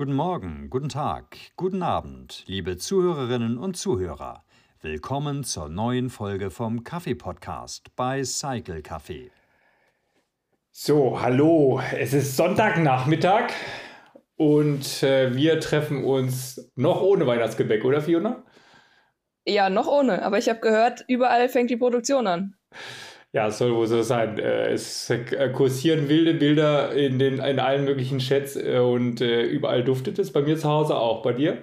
Guten Morgen, guten Tag, guten Abend, liebe Zuhörerinnen und Zuhörer. Willkommen zur neuen Folge vom Kaffee-Podcast bei Cycle Café. So, hallo, es ist Sonntagnachmittag und äh, wir treffen uns noch ohne Weihnachtsgebäck, oder Fiona? Ja, noch ohne, aber ich habe gehört, überall fängt die Produktion an. Ja, es soll wohl so sein. Äh, es äh, kursieren wilde Bilder in, den, in allen möglichen Chats äh, und überall duftet es. Bei mir zu Hause auch. Bei dir?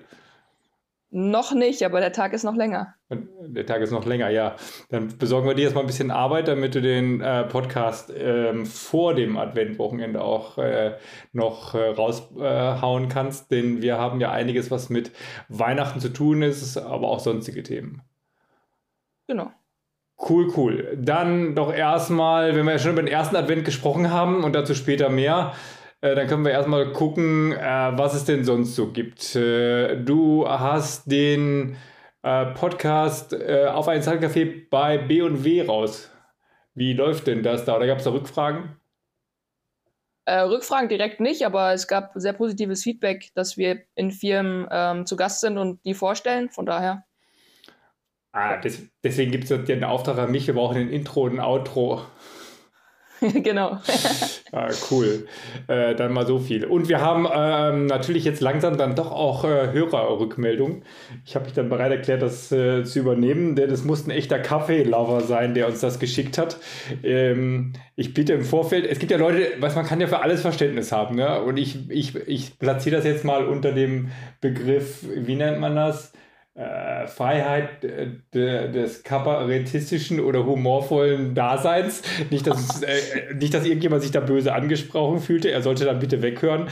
Noch nicht, aber der Tag ist noch länger. Der Tag ist noch länger, ja. Dann besorgen wir dir erstmal ein bisschen Arbeit, damit du den äh, Podcast ähm, vor dem Adventwochenende auch äh, noch äh, raushauen kannst, denn wir haben ja einiges, was mit Weihnachten zu tun ist, aber auch sonstige Themen. Genau. Cool, cool. Dann doch erstmal, wenn wir ja schon über den ersten Advent gesprochen haben und dazu später mehr, äh, dann können wir erstmal gucken, äh, was es denn sonst so gibt. Äh, du hast den äh, Podcast äh, auf ein Zeitcafé bei B&W raus. Wie läuft denn das da? Oder gab es da Rückfragen? Äh, Rückfragen direkt nicht, aber es gab sehr positives Feedback, dass wir in Firmen ähm, zu Gast sind und die vorstellen. Von daher. Ah, des, deswegen gibt es ja den Auftrag an mich, wir brauchen ein Intro und ein Outro. genau. ah, cool. Äh, dann mal so viel. Und wir haben ähm, natürlich jetzt langsam dann doch auch äh, Hörerrückmeldungen. Ich habe mich dann bereit erklärt, das äh, zu übernehmen, denn es muss ein echter Kaffee-Lover sein, der uns das geschickt hat. Ähm, ich bitte im Vorfeld, es gibt ja Leute, was man kann ja für alles Verständnis haben. Ne? Und ich, ich, ich platziere das jetzt mal unter dem Begriff, wie nennt man das? Äh, Freiheit äh, de, des kabarettistischen oder humorvollen Daseins. Nicht dass, äh, nicht, dass irgendjemand sich da böse angesprochen fühlte. Er sollte dann bitte weghören.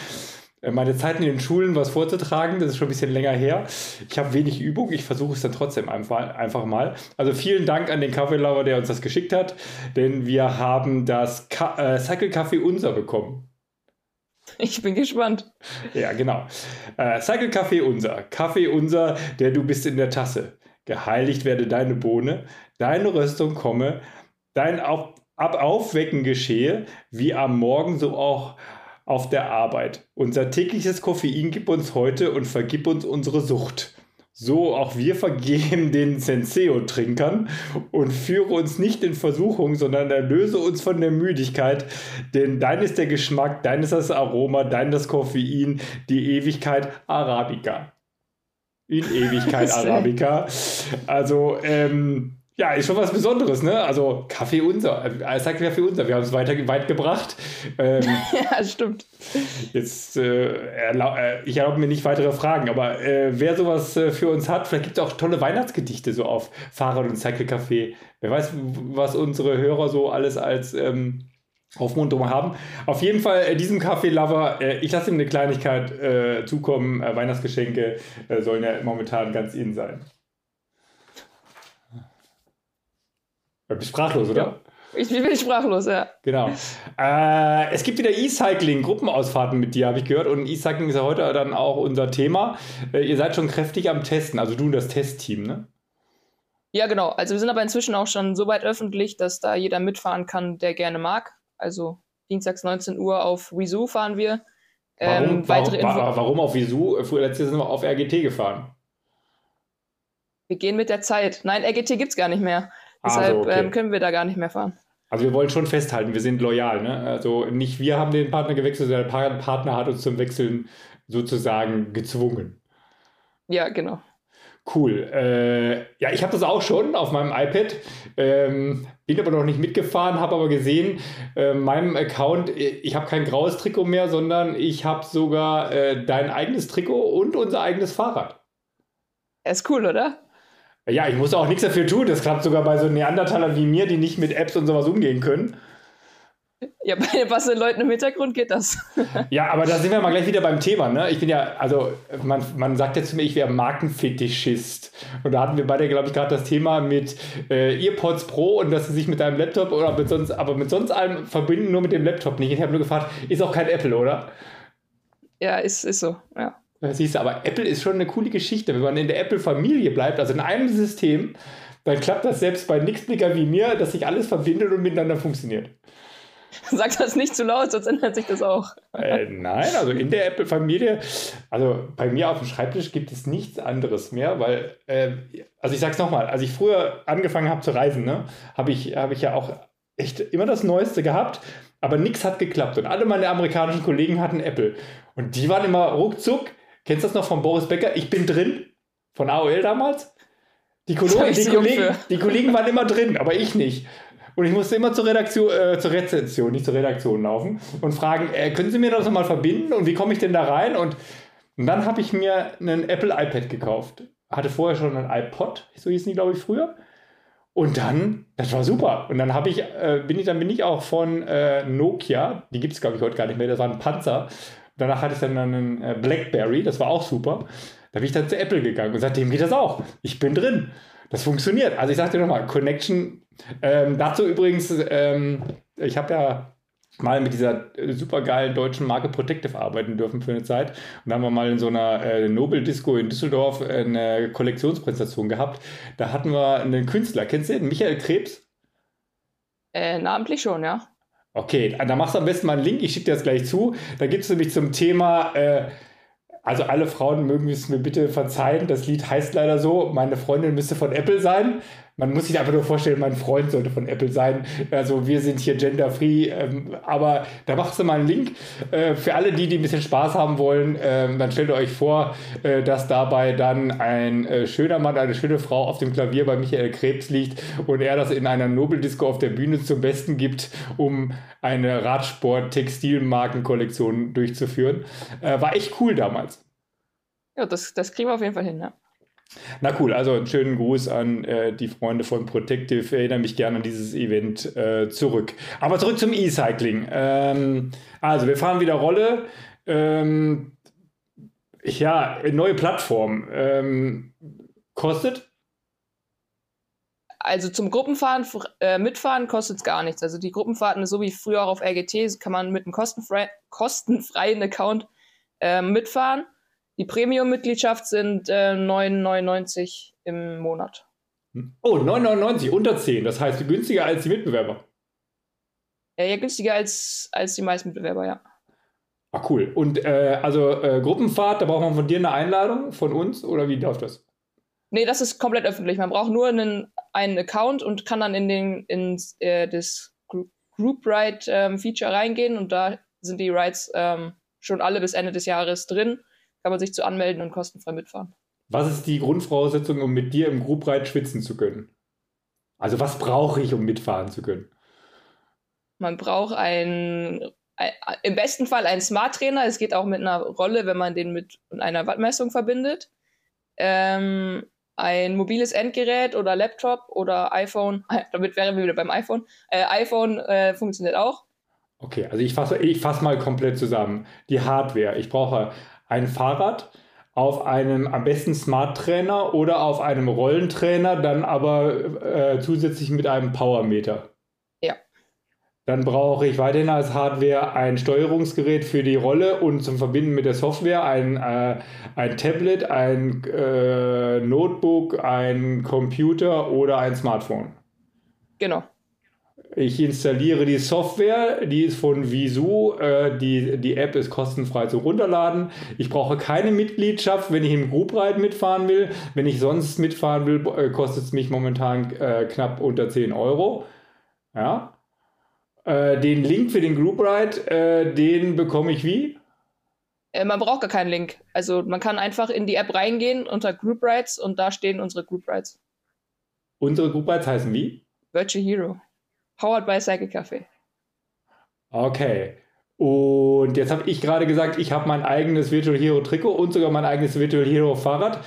Äh, meine Zeiten in den Schulen was vorzutragen, das ist schon ein bisschen länger her. Ich habe wenig Übung, ich versuche es dann trotzdem einfach, einfach mal. Also vielen Dank an den Kaffeelauer, der uns das geschickt hat, denn wir haben das Ka äh, Cycle Kaffee Unser bekommen. Ich bin gespannt. Ja, genau. Äh, Cycle Kaffee unser. Kaffee unser, der du bist in der Tasse. Geheiligt werde deine Bohne, deine Röstung komme, dein Ab Aufwecken geschehe, wie am Morgen, so auch auf der Arbeit. Unser tägliches Koffein gib uns heute und vergib uns unsere Sucht. So auch wir vergeben den Senseo-Trinkern und führe uns nicht in Versuchung, sondern erlöse uns von der Müdigkeit, denn dein ist der Geschmack, dein ist das Aroma, dein das Koffein, die Ewigkeit Arabica. In Ewigkeit Arabica. Also, ähm, ja, ist schon was Besonderes, ne? Also Kaffee unser. Er sagt Kaffee unser. Wir haben es weiter weit gebracht. Ähm, ja, stimmt. Jetzt, äh, erlaub, äh, ich erlaube mir nicht weitere Fragen, aber äh, wer sowas äh, für uns hat, vielleicht gibt es auch tolle Weihnachtsgedichte so auf Fahrrad- und Cycle Café. Wer weiß, was unsere Hörer so alles als ähm, Aufmunterung haben. Auf jeden Fall äh, diesem Kaffee-Lover, äh, ich lasse ihm eine Kleinigkeit zukommen. Weihnachtsgeschenke sollen ja momentan ganz in sein. Du bist sprachlos, oder? Ja. Ich bin sprachlos, ja. Genau. Äh, es gibt wieder E-Cycling, Gruppenausfahrten mit dir, habe ich gehört. Und E-Cycling ist ja heute dann auch unser Thema. Äh, ihr seid schon kräftig am Testen, also du und das Testteam, ne? Ja, genau. Also wir sind aber inzwischen auch schon so weit öffentlich, dass da jeder mitfahren kann, der gerne mag. Also dienstags 19 Uhr auf Wizoo fahren wir. Ähm, warum, warum, warum, auf Wizoo? Letztes Jahr sind wir auf RGT gefahren. Wir gehen mit der Zeit. Nein, RGT gibt es gar nicht mehr. Deshalb also, okay. ähm, können wir da gar nicht mehr fahren. Also wir wollen schon festhalten, wir sind loyal. Ne? Also nicht wir haben den Partner gewechselt, sondern der Partner hat uns zum Wechseln sozusagen gezwungen. Ja, genau. Cool. Äh, ja, ich habe das auch schon auf meinem iPad. Ähm, bin aber noch nicht mitgefahren, habe aber gesehen, äh, meinem Account, ich habe kein graues Trikot mehr, sondern ich habe sogar äh, dein eigenes Trikot und unser eigenes Fahrrad. ist cool, oder? Ja, ich muss auch nichts dafür tun. Das klappt sogar bei so Neandertalern wie mir, die nicht mit Apps und sowas umgehen können. Ja, bei den passenden Leuten im Hintergrund geht das. ja, aber da sind wir mal gleich wieder beim Thema. Ne? Ich bin ja, also man, man sagt ja zu mir, ich wäre Markenfetischist. Und da hatten wir beide, glaube ich, gerade das Thema mit äh, Earpods Pro und dass sie sich mit deinem Laptop oder mit sonst, aber mit sonst allem verbinden, nur mit dem Laptop nicht. Ich habe nur gefragt, ist auch kein Apple, oder? Ja, ist, ist so, ja. Siehst du, aber Apple ist schon eine coole Geschichte. Wenn man in der Apple-Familie bleibt, also in einem System, dann klappt das selbst bei Nixblicker wie mir, dass sich alles verbindet und miteinander funktioniert. Sag das nicht zu laut, sonst ändert sich das auch. Äh, nein, also in der Apple-Familie, also bei mir auf dem Schreibtisch gibt es nichts anderes mehr, weil, äh, also ich sag's nochmal, als ich früher angefangen habe zu reisen, ne, habe ich, hab ich ja auch echt immer das Neueste gehabt, aber nichts hat geklappt. Und alle meine amerikanischen Kollegen hatten Apple. Und die waren immer ruckzuck. Kennst du das noch von Boris Becker? Ich bin drin, von AOL damals. Die, Kollegen, die, Kollegen, die Kollegen waren immer drin, aber ich nicht. Und ich musste immer zur Redaktion, äh, zur Rezeption, nicht zur Redaktion laufen und fragen, äh, können Sie mir das nochmal verbinden und wie komme ich denn da rein? Und, und dann habe ich mir einen Apple iPad gekauft. Hatte vorher schon einen iPod, so hießen die, glaube ich, früher. Und dann, das war super. Und dann habe ich, äh, bin ich, dann bin ich auch von äh, Nokia, die gibt es, glaube ich, heute gar nicht mehr, das war ein Panzer. Danach hatte ich dann einen äh, Blackberry, das war auch super. Da bin ich dann zu Apple gegangen und seitdem geht das auch. Ich bin drin. Das funktioniert. Also ich sagte nochmal, Connection. Ähm, dazu übrigens, ähm, ich habe ja mal mit dieser supergeilen deutschen Marke Protective arbeiten dürfen für eine Zeit. Und da haben wir mal in so einer äh, Nobel Disco in Düsseldorf eine Kollektionspräsentation gehabt. Da hatten wir einen Künstler, kennst du den? Michael Krebs? Äh, namentlich schon, ja. Okay, da machst du am besten mal einen Link, ich schicke dir das gleich zu. Da gibt es nämlich zum Thema äh, also alle Frauen mögen es mir bitte verzeihen. Das Lied heißt leider so. Meine Freundin müsste von Apple sein. Man muss sich einfach nur vorstellen, mein Freund sollte von Apple sein. Also wir sind hier gender-free. Ähm, aber da machst du mal einen Link. Äh, für alle die, die ein bisschen Spaß haben wollen, äh, dann stellt euch vor, äh, dass dabei dann ein äh, schöner Mann, eine schöne Frau auf dem Klavier bei Michael Krebs liegt und er das in einer Nobeldisco auf der Bühne zum Besten gibt, um eine Radsport-Textilmarkenkollektion durchzuführen. Äh, war echt cool damals. Ja, das, das kriegen wir auf jeden Fall hin, ja. Na cool, also einen schönen Gruß an äh, die Freunde von Protective. Erinnere mich gerne an dieses Event äh, zurück. Aber zurück zum E-Cycling. Ähm, also, wir fahren wieder Rolle. Ähm, ja, neue Plattform. Ähm, kostet? Also zum Gruppenfahren, äh, mitfahren kostet es gar nichts. Also die Gruppenfahrten, so wie früher auch auf RGT, kann man mit einem kostenfrei, kostenfreien Account äh, mitfahren. Die Premium-Mitgliedschaft sind äh, 9,99 im Monat. Oh, 9,99, unter 10. Das heißt günstiger als die Mitbewerber. Ja, ja günstiger als, als die meisten Mitbewerber, ja. Ah, cool. Und äh, also äh, Gruppenfahrt, da braucht man von dir eine Einladung von uns oder wie läuft das? Nee, das ist komplett öffentlich. Man braucht nur einen, einen Account und kann dann in den, ins, äh, das Group Ride ähm, Feature reingehen und da sind die Rides ähm, schon alle bis Ende des Jahres drin kann man sich zu anmelden und kostenfrei mitfahren. Was ist die Grundvoraussetzung, um mit dir im Ride schwitzen zu können? Also was brauche ich, um mitfahren zu können? Man braucht ein, ein im besten Fall einen Smart Trainer. Es geht auch mit einer Rolle, wenn man den mit einer Wattmessung verbindet. Ähm, ein mobiles Endgerät oder Laptop oder iPhone, damit wären wir wieder beim iPhone. Äh, iPhone äh, funktioniert auch. Okay, also ich fasse ich fass mal komplett zusammen. Die Hardware. Ich brauche ein Fahrrad auf einem am besten Smart Trainer oder auf einem Rollentrainer, dann aber äh, zusätzlich mit einem Powermeter. Ja. Dann brauche ich weiterhin als Hardware ein Steuerungsgerät für die Rolle und zum Verbinden mit der Software ein, äh, ein Tablet, ein äh, Notebook, ein Computer oder ein Smartphone. Genau. Ich installiere die Software, die ist von Visu. Äh, die, die App ist kostenfrei zu runterladen. Ich brauche keine Mitgliedschaft, wenn ich im Group Ride mitfahren will. Wenn ich sonst mitfahren will, äh, kostet es mich momentan äh, knapp unter 10 Euro. Ja. Äh, den Link für den Group Ride, äh, den bekomme ich wie? Man braucht gar keinen Link. Also man kann einfach in die App reingehen unter Group Rides und da stehen unsere Group Rides. Unsere Group Rides heißen wie? Virtual Hero. Powered by Cycle Café. Okay. Und jetzt habe ich gerade gesagt, ich habe mein eigenes Virtual Hero Trikot und sogar mein eigenes Virtual Hero Fahrrad.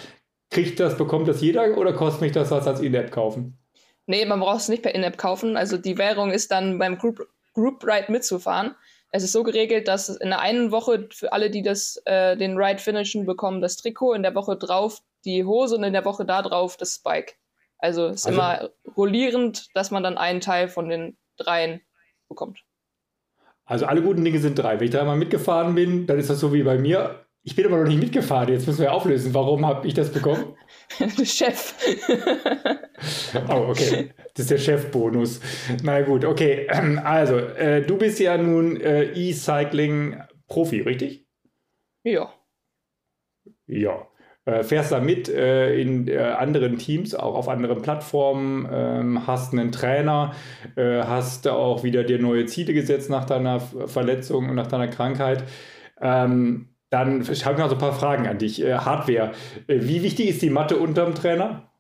Kriegt das, bekommt das jeder oder kostet mich das was als In-App kaufen? Nee, man braucht es nicht per In-App kaufen. Also die Währung ist dann beim Group, Group Ride mitzufahren. Es ist so geregelt, dass in der einen Woche für alle, die das, äh, den Ride finishen, bekommen das Trikot, in der Woche drauf die Hose und in der Woche da drauf das Spike. Also es ist also, immer rollierend, dass man dann einen Teil von den dreien bekommt. Also alle guten Dinge sind drei. Wenn ich da mal mitgefahren bin, dann ist das so wie bei mir. Ich bin aber noch nicht mitgefahren. Jetzt müssen wir auflösen. Warum habe ich das bekommen? Chef. oh, okay. Das ist der Chefbonus. Na gut, okay. Also, äh, du bist ja nun äh, E-Cycling-Profi, richtig? Ja. Ja. Äh, fährst da mit äh, in äh, anderen Teams, auch auf anderen Plattformen, ähm, hast einen Trainer, äh, hast auch wieder dir neue Ziele gesetzt nach deiner Verletzung und nach deiner Krankheit. Ähm, dann habe ich noch so ein paar Fragen an dich. Äh, Hardware. Äh, wie wichtig ist die Matte unterm Trainer?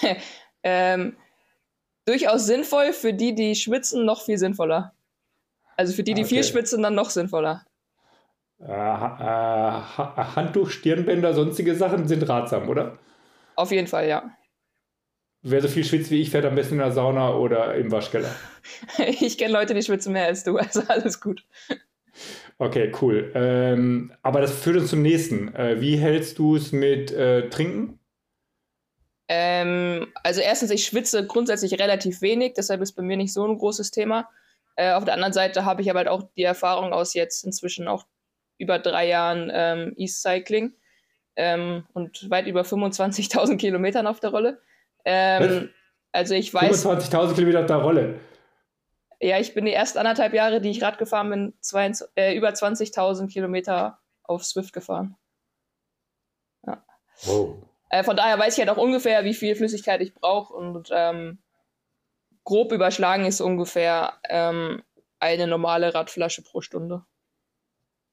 ähm, durchaus sinnvoll, für die, die schwitzen, noch viel sinnvoller. Also für die, die okay. viel schwitzen, dann noch sinnvoller. Äh, äh, Handtuch, Stirnbänder, sonstige Sachen sind ratsam, oder? Auf jeden Fall, ja. Wer so viel schwitzt wie ich, fährt am besten in der Sauna oder im Waschkeller. ich kenne Leute, die schwitzen mehr als du, also alles gut. Okay, cool. Ähm, aber das führt uns zum nächsten. Äh, wie hältst du es mit äh, Trinken? Ähm, also erstens, ich schwitze grundsätzlich relativ wenig, deshalb ist bei mir nicht so ein großes Thema. Äh, auf der anderen Seite habe ich aber halt auch die Erfahrung aus jetzt inzwischen auch über drei Jahren ähm, E-Cycling ähm, und weit über 25.000 Kilometern auf der Rolle. Ähm, also ich weiß. 25.000 Kilometer auf der Rolle. Ja, ich bin die ersten anderthalb Jahre, die ich Rad gefahren bin, zwei, äh, über 20.000 Kilometer auf Swift gefahren. Ja. Wow. Äh, von daher weiß ich halt auch ungefähr, wie viel Flüssigkeit ich brauche und ähm, grob überschlagen ist ungefähr ähm, eine normale Radflasche pro Stunde.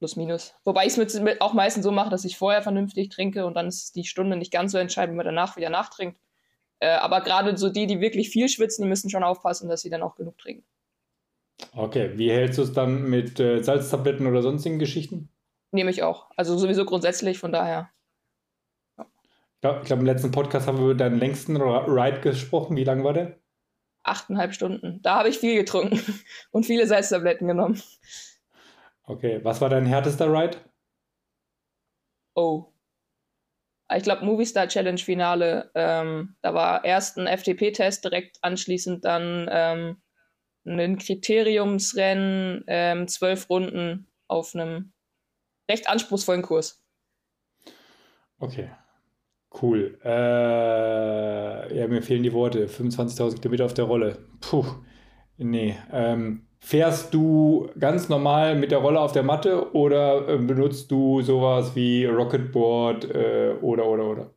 Plus minus. Wobei ich es auch meistens so mache, dass ich vorher vernünftig trinke und dann ist die Stunde nicht ganz so entscheidend, wenn man danach wieder nachtrinkt. Äh, aber gerade so die, die wirklich viel schwitzen, die müssen schon aufpassen, dass sie dann auch genug trinken. Okay, wie hältst du es dann mit äh, Salztabletten oder sonstigen Geschichten? Nehme ich auch. Also sowieso grundsätzlich, von daher. Ja. Ich glaube, im letzten Podcast haben wir über deinen längsten Ride gesprochen. Wie lang war der? Achteinhalb Stunden. Da habe ich viel getrunken und viele Salztabletten genommen. Okay, was war dein härtester Ride? Oh. Ich glaube, Movistar Challenge Finale. Ähm, da war erst ein FTP-Test, direkt anschließend dann ähm, ein Kriteriumsrennen, ähm, zwölf Runden auf einem recht anspruchsvollen Kurs. Okay, cool. Äh, ja, mir fehlen die Worte. 25.000 Kilometer auf der Rolle. Puh, nee. Ähm, Fährst du ganz normal mit der Rolle auf der Matte oder äh, benutzt du sowas wie Rocketboard äh, oder oder oder?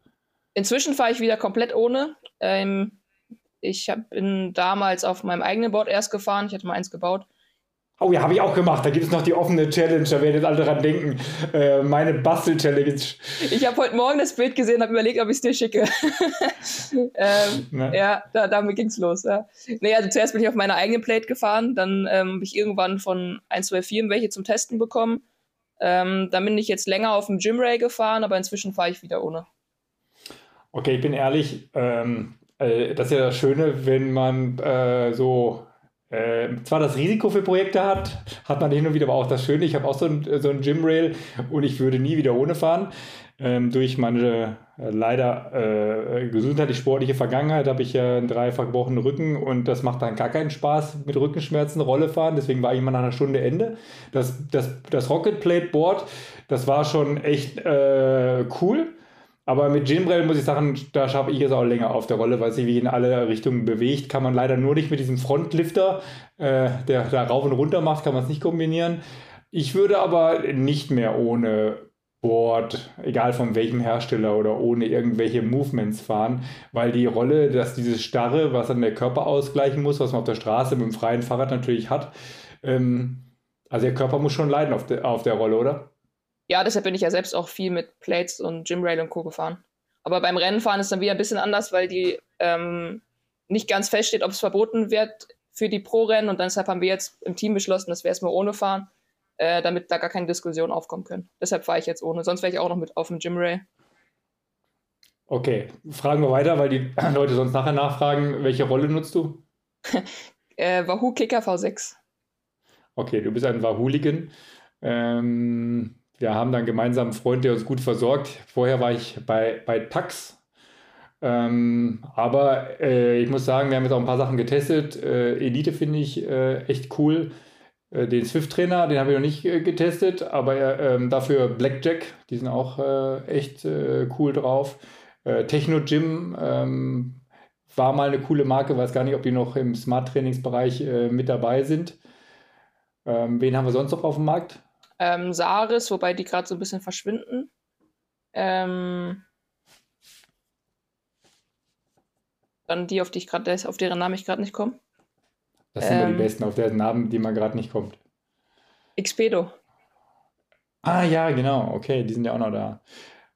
Inzwischen fahre ich wieder komplett ohne. Ähm, ich hab, bin damals auf meinem eigenen Board erst gefahren. Ich hatte mal eins gebaut. Oh ja, habe ich auch gemacht. Da gibt es noch die offene Challenge. Da werden jetzt alle dran denken. Äh, meine Bastel-Challenge. Ich habe heute Morgen das Bild gesehen und habe überlegt, ob ich es dir schicke. ähm, ne? Ja, da, damit ging es los. Ja. Nee, also zuerst bin ich auf meine eigene Plate gefahren. Dann ähm, habe ich irgendwann von 1, 2, 4 welche zum Testen bekommen. Ähm, dann bin ich jetzt länger auf dem Gymray gefahren, aber inzwischen fahre ich wieder ohne. Okay, ich bin ehrlich. Ähm, äh, das ist ja das Schöne, wenn man äh, so äh, zwar das Risiko für Projekte hat, hat man hin und wieder aber auch das Schöne. Ich habe auch so ein, so ein Gymrail und ich würde nie wieder ohne fahren. Ähm, durch meine äh, leider äh, gesundheitlich-sportliche Vergangenheit habe ich ja einen dreifach gebrochenen Rücken und das macht dann gar keinen Spaß mit Rückenschmerzen Rolle fahren. Deswegen war ich immer nach einer Stunde Ende. Das, das, das Rocket Plate Board, das war schon echt äh, cool. Aber mit Ginbrell muss ich sagen, da schaffe ich es auch länger auf der Rolle, weil sich wie in alle Richtungen bewegt. Kann man leider nur nicht mit diesem Frontlifter, äh, der da rauf und runter macht, kann man es nicht kombinieren. Ich würde aber nicht mehr ohne Board, egal von welchem Hersteller oder ohne irgendwelche Movements fahren, weil die Rolle, dass dieses Starre, was dann der Körper ausgleichen muss, was man auf der Straße mit dem freien Fahrrad natürlich hat, ähm, also der Körper muss schon leiden auf, de, auf der Rolle, oder? Ja, deshalb bin ich ja selbst auch viel mit Plates und Gymrail und Co. gefahren. Aber beim Rennenfahren ist dann wieder ein bisschen anders, weil die ähm, nicht ganz feststeht, ob es verboten wird für die Pro-Rennen und deshalb haben wir jetzt im Team beschlossen, dass wir erstmal ohne fahren, äh, damit da gar keine Diskussionen aufkommen können. Deshalb fahre ich jetzt ohne. Sonst wäre ich auch noch mit auf dem Gymrail. Okay, fragen wir weiter, weil die Leute sonst nachher nachfragen, welche Rolle nutzt du? äh, Wahoo Kicker V6. Okay, du bist ein Wahoo-Ligan. Ähm, wir haben dann gemeinsam einen Freund, der uns gut versorgt. Vorher war ich bei, bei Tax. Ähm, aber äh, ich muss sagen, wir haben jetzt auch ein paar Sachen getestet. Äh, Elite finde ich äh, echt cool. Äh, den Swift-Trainer, den habe ich noch nicht äh, getestet, aber ähm, dafür Blackjack, die sind auch äh, echt cool drauf. Techno Gym ähm, war mal eine coole Marke, weiß gar nicht, ob die noch im Smart-Trainingsbereich mit dabei sind. Ähm, wen haben wir sonst noch auf dem Markt? Ähm, Saris, wobei die gerade so ein bisschen verschwinden. Ähm, dann die, auf die ich gerade, auf deren Namen ich gerade nicht komme. Das sind ähm, die besten, auf deren Namen, die man gerade nicht kommt. Expedo. Ah ja, genau, okay, die sind ja auch noch da.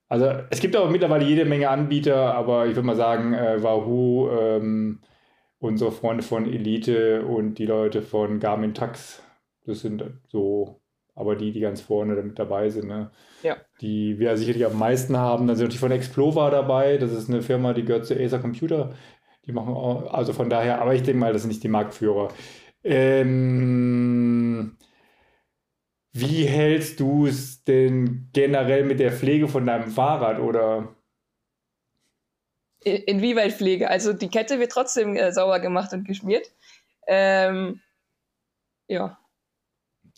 Also es gibt auch mittlerweile jede Menge Anbieter, aber ich würde mal sagen, äh, Wahoo, ähm, unsere Freunde von Elite und die Leute von Garmin Tax, das sind so, aber die, die ganz vorne damit dabei sind, ne? ja. die wir sicherlich am meisten haben. Dann sind natürlich von Explova dabei, das ist eine Firma, die gehört zu Acer Computer. Die machen auch, also von daher, aber ich denke mal, das sind nicht die Marktführer. Ähm, wie hältst du es denn generell mit der Pflege von deinem Fahrrad oder? Inwieweit Pflege? Also die Kette wird trotzdem äh, sauber gemacht und geschmiert. Ähm, ja.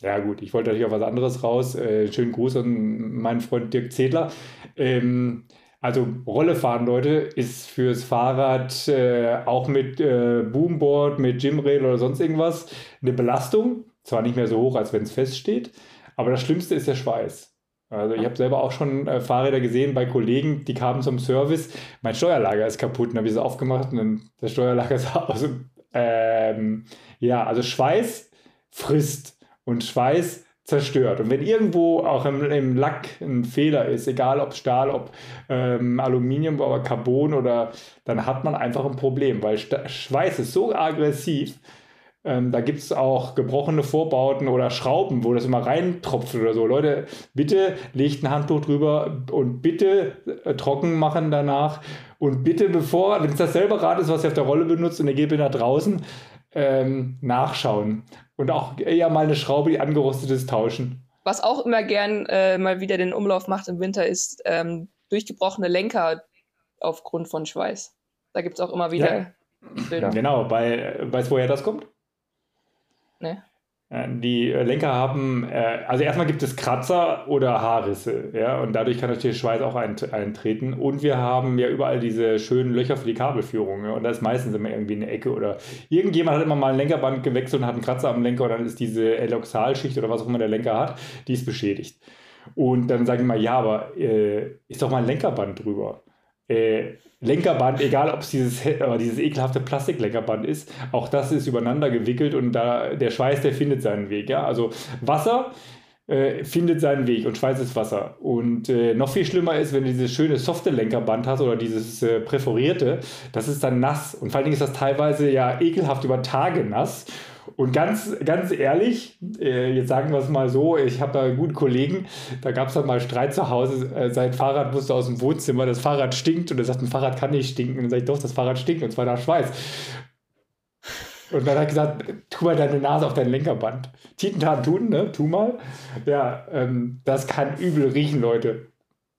Ja, gut, ich wollte natürlich auch was anderes raus. Äh, schönen Gruß an meinen Freund Dirk Zedler. Ähm, also Rolle fahren, Leute, ist fürs Fahrrad äh, auch mit äh, Boomboard, mit Gymrail oder sonst irgendwas eine Belastung. Zwar nicht mehr so hoch, als wenn es feststeht, aber das Schlimmste ist der Schweiß. Also ich habe selber auch schon äh, Fahrräder gesehen bei Kollegen, die kamen zum Service. Mein Steuerlager ist kaputt, dann habe ich es aufgemacht und dann das Steuerlager sah aus. Ähm, ja, also Schweiß frisst und Schweiß zerstört. Und wenn irgendwo auch im, im Lack ein Fehler ist, egal ob Stahl, ob ähm, Aluminium, aber Carbon oder, dann hat man einfach ein Problem, weil Sta Schweiß ist so aggressiv. Ähm, da gibt es auch gebrochene Vorbauten oder Schrauben, wo das immer reintropft oder so. Leute, bitte legt ein Handtuch drüber und bitte äh, trocken machen danach. Und bitte, bevor, wenn es dasselbe Rad ist, was ihr auf der Rolle benutzt und ihr geht nach draußen, ähm, nachschauen und auch eher mal eine Schraube, die angerostet ist, tauschen. Was auch immer gern äh, mal wieder den Umlauf macht im Winter, ist ähm, durchgebrochene Lenker aufgrund von Schweiß. Da gibt es auch immer wieder ja. Bilder. Genau, bei, weißt du, woher das kommt? Nee. Äh, die äh, Lenker haben, äh, also erstmal gibt es Kratzer oder Haarrisse, ja, und dadurch kann natürlich Schweiß auch eintreten. Und wir haben ja überall diese schönen Löcher für die Kabelführung, ja, und da ist meistens immer irgendwie eine Ecke oder irgendjemand hat immer mal ein Lenkerband gewechselt und hat einen Kratzer am Lenker und dann ist diese Eloxalschicht oder was auch immer der Lenker hat, die ist beschädigt. Und dann sagen wir mal, ja, aber äh, ist doch mal ein Lenkerband drüber äh, Lenkerband, egal ob es dieses, äh, dieses ekelhafte Plastiklenkerband ist, auch das ist übereinander gewickelt und da der Schweiß, der findet seinen Weg. Ja? Also Wasser äh, findet seinen Weg und Schweiß ist Wasser. Und äh, noch viel schlimmer ist, wenn du dieses schöne softe Lenkerband hast oder dieses äh, präferierte, das ist dann nass. Und vor allen Dingen ist das teilweise ja ekelhaft über Tage nass. Und ganz, ganz ehrlich, äh, jetzt sagen wir es mal so, ich habe da guten Kollegen, da gab es dann mal Streit zu Hause, äh, sein Fahrrad musste aus dem Wohnzimmer, das Fahrrad stinkt und er sagt, ein Fahrrad kann nicht stinken. Und dann sage ich, doch, das Fahrrad stinkt und zwar nach Schweiß. Und dann hat er gesagt, tu mal deine Nase auf dein Lenkerband. Titentan tun, ne? Tu mal. Ja, ähm, das kann übel riechen, Leute.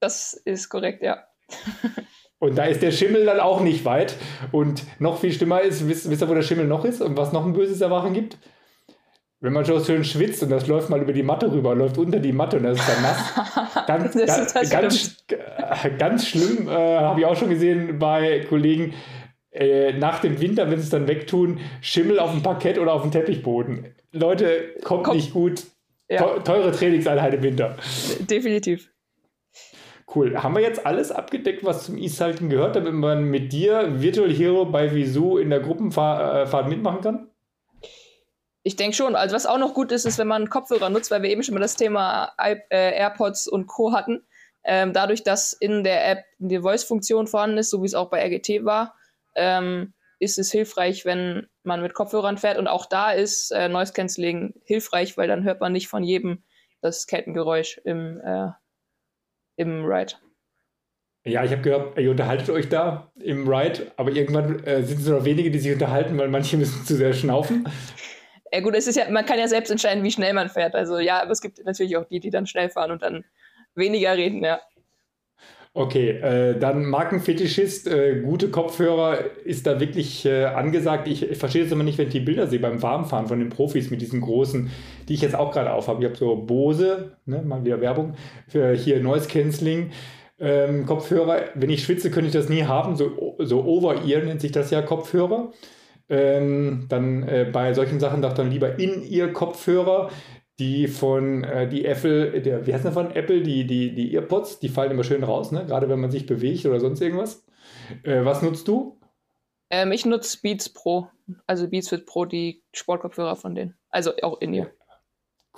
Das ist korrekt, ja. Und da ist der Schimmel dann auch nicht weit. Und noch viel schlimmer ist, wisst, wisst ihr, wo der Schimmel noch ist und was noch ein böses Erwachen gibt? Wenn man schon schön schwitzt und das läuft mal über die Matte rüber, läuft unter die Matte und das ist dann nass. Ganz, ganz, ganz, ganz, schlimm, äh, habe ich auch schon gesehen bei Kollegen, äh, nach dem Winter, wenn sie es dann wegtun, Schimmel auf dem Parkett oder auf dem Teppichboden. Leute, kommt Komm. nicht gut. Ja. Teure Trainingseinheit im Winter. Definitiv. Cool. Haben wir jetzt alles abgedeckt, was zum E-Cycling gehört, damit man mit dir Virtual Hero bei Visu in der Gruppenfahrt mitmachen kann? Ich denke schon. Also was auch noch gut ist, ist, wenn man Kopfhörer nutzt, weil wir eben schon mal das Thema äh, AirPods und Co. hatten. Ähm, dadurch, dass in der App die Voice-Funktion vorhanden ist, so wie es auch bei RGT war, ähm, ist es hilfreich, wenn man mit Kopfhörern fährt. Und auch da ist äh, Noise Cancelling hilfreich, weil dann hört man nicht von jedem das Kettengeräusch im äh, im Ride. Ja, ich habe gehört, ihr unterhaltet euch da im Ride, aber irgendwann äh, sind es nur noch wenige, die sich unterhalten, weil manche müssen zu sehr schnaufen. Ja gut, es ist ja, man kann ja selbst entscheiden, wie schnell man fährt. Also ja, aber es gibt natürlich auch die, die dann schnell fahren und dann weniger reden, ja. Okay, äh, dann Markenfetischist, äh, gute Kopfhörer ist da wirklich äh, angesagt. Ich, ich verstehe es immer nicht, wenn ich die Bilder sehe beim Warmfahren von den Profis mit diesen großen, die ich jetzt auch gerade aufhabe. Ich habe so Bose, ne, mal wieder Werbung, für hier Noise Cancelling. Ähm, Kopfhörer, wenn ich schwitze, könnte ich das nie haben. So, so Over-Ear nennt sich das ja Kopfhörer. Ähm, dann äh, bei solchen Sachen doch dann lieber in ihr Kopfhörer die von äh, die Apple, der, wie heißt das von Apple, die, die, die Earpods, die fallen immer schön raus, ne? gerade wenn man sich bewegt oder sonst irgendwas. Äh, was nutzt du? Ähm, ich nutze Beats Pro, also Beats Fit Pro, die Sportkopfhörer von denen. Also auch in ihr.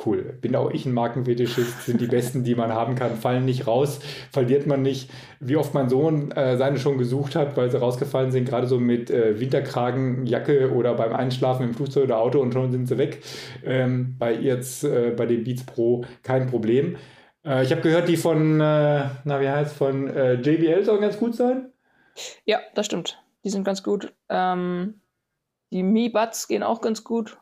Cool. Bin auch ich ein Markenfetischist, sind die besten, die man haben kann, fallen nicht raus, verliert man nicht. Wie oft mein Sohn äh, seine schon gesucht hat, weil sie rausgefallen sind, gerade so mit äh, Winterkragen, Jacke oder beim Einschlafen im Flugzeug oder Auto und schon sind sie weg. Ähm, bei jetzt, äh, bei den Beats Pro kein Problem. Äh, ich habe gehört, die von, äh, na wie heißt von äh, JBL sollen ganz gut sein. Ja, das stimmt. Die sind ganz gut. Ähm, die Mi Buds gehen auch ganz gut.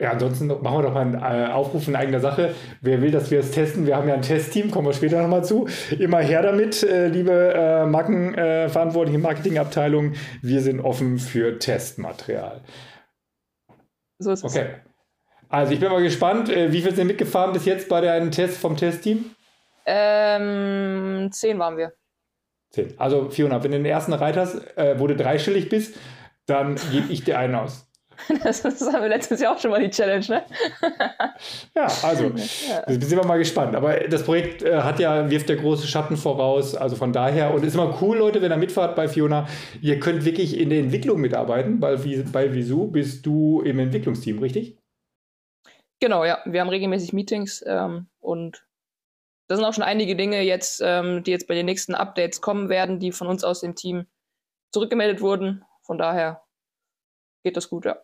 Ja, ansonsten machen wir doch mal einen äh, Aufruf in eigener Sache. Wer will, dass wir es testen? Wir haben ja ein Testteam, kommen wir später nochmal zu. Immer her damit, äh, liebe äh, Markenverantwortliche Marketingabteilung. Wir sind offen für Testmaterial. So ist es. Okay. Also ich bin mal gespannt. Wie viel sind mitgefahren bis jetzt bei deinem Test vom Testteam? Ähm, zehn waren wir. Zehn. Also 400. Wenn du den ersten reitest, äh, wo du dreistellig bist, dann gebe ich dir einen aus. Das, das haben wir letztes Jahr auch schon mal die Challenge, ne? ja, also, ja. sind wir mal gespannt. Aber das Projekt äh, hat ja, wirft ja große Schatten voraus. Also von daher, und es ist immer cool, Leute, wenn ihr mitfahrt bei Fiona. Ihr könnt wirklich in der Entwicklung mitarbeiten. Bei, bei Visu bist du im Entwicklungsteam, richtig? Genau, ja. Wir haben regelmäßig Meetings ähm, und da sind auch schon einige Dinge jetzt, ähm, die jetzt bei den nächsten Updates kommen werden, die von uns aus dem Team zurückgemeldet wurden. Von daher geht das gut, ja.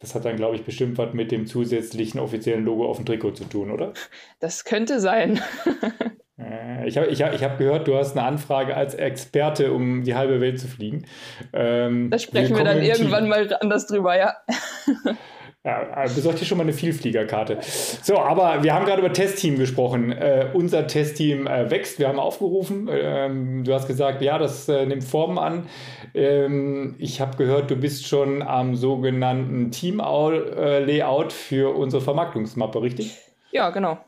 Das hat dann, glaube ich, bestimmt was mit dem zusätzlichen offiziellen Logo auf dem Trikot zu tun, oder? Das könnte sein. Äh, ich habe ich hab, ich hab gehört, du hast eine Anfrage als Experte, um die halbe Welt zu fliegen. Ähm, da sprechen wir dann irgendwann mal anders drüber, ja. Ja, besorgt dir schon mal eine Vielfliegerkarte. So, aber wir haben gerade über Testteam gesprochen. Äh, unser Testteam äh, wächst. Wir haben aufgerufen. Ähm, du hast gesagt, ja, das äh, nimmt Formen an. Ähm, ich habe gehört, du bist schon am sogenannten Team-Layout äh, für unsere Vermarktungsmappe, richtig? Ja, genau.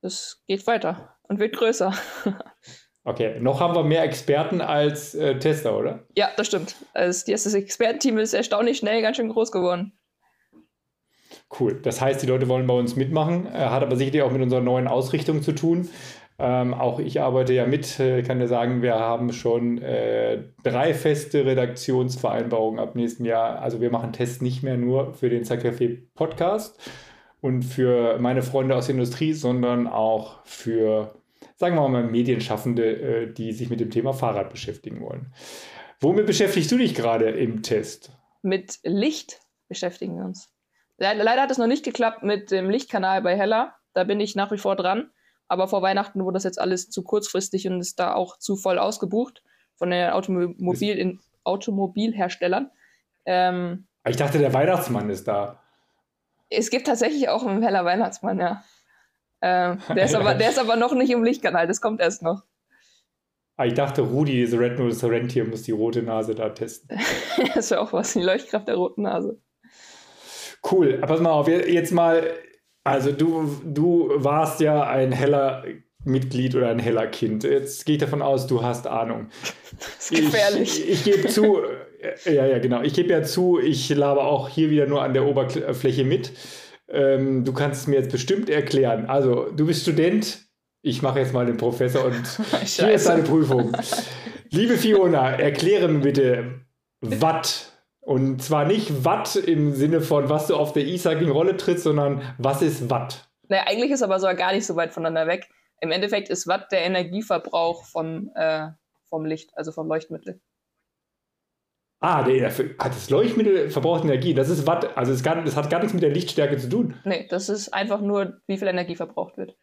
Das geht weiter und wird größer. Okay, noch haben wir mehr Experten als äh, Tester, oder? Ja, das stimmt. Also das Expertenteam ist erstaunlich schnell ganz schön groß geworden. Cool. Das heißt, die Leute wollen bei uns mitmachen, äh, hat aber sicherlich auch mit unserer neuen Ausrichtung zu tun. Ähm, auch ich arbeite ja mit, äh, kann dir sagen, wir haben schon äh, drei feste Redaktionsvereinbarungen ab nächstem Jahr. Also wir machen Tests nicht mehr nur für den Zeitcafé Podcast und für meine Freunde aus der Industrie, sondern auch für, sagen wir mal, Medienschaffende, äh, die sich mit dem Thema Fahrrad beschäftigen wollen. Womit beschäftigst du dich gerade im Test? Mit Licht beschäftigen wir uns. Leider hat es noch nicht geklappt mit dem Lichtkanal bei Hella. Da bin ich nach wie vor dran. Aber vor Weihnachten wurde das jetzt alles zu kurzfristig und ist da auch zu voll ausgebucht von den Automobil Automobilherstellern. Ähm, ich dachte, der Weihnachtsmann ist da. Es gibt tatsächlich auch einen heller Weihnachtsmann, ja. Ähm, der, ist aber, der ist aber noch nicht im Lichtkanal, das kommt erst noch. Ah, ich dachte, Rudi, diese Red Nose Rentier, muss die rote Nase da testen. das wäre auch was, die Leuchtkraft der roten Nase. Cool, pass mal auf, jetzt mal, also du, du warst ja ein heller Mitglied oder ein heller Kind. Jetzt gehe ich davon aus, du hast Ahnung. Das ist gefährlich. Ich, ich gebe zu, äh, ja, ja, genau. Ich gebe ja zu, ich labe auch hier wieder nur an der Oberfläche mit. Ähm, du kannst es mir jetzt bestimmt erklären. Also, du bist Student. Ich mache jetzt mal den Professor und hier ist deine Prüfung. Liebe Fiona, erkläre mir bitte, Watt und zwar nicht Watt im Sinne von, was du auf der E-Cycling-Rolle trittst, sondern was ist Watt? Naja, eigentlich ist aber sogar gar nicht so weit voneinander weg. Im Endeffekt ist Watt der Energieverbrauch vom, äh, vom Licht, also vom Leuchtmittel. Ah, der, das Leuchtmittel verbraucht Energie. Das ist Watt. Also es, gar, das hat gar nichts mit der Lichtstärke zu tun. Nee, das ist einfach nur, wie viel Energie verbraucht wird.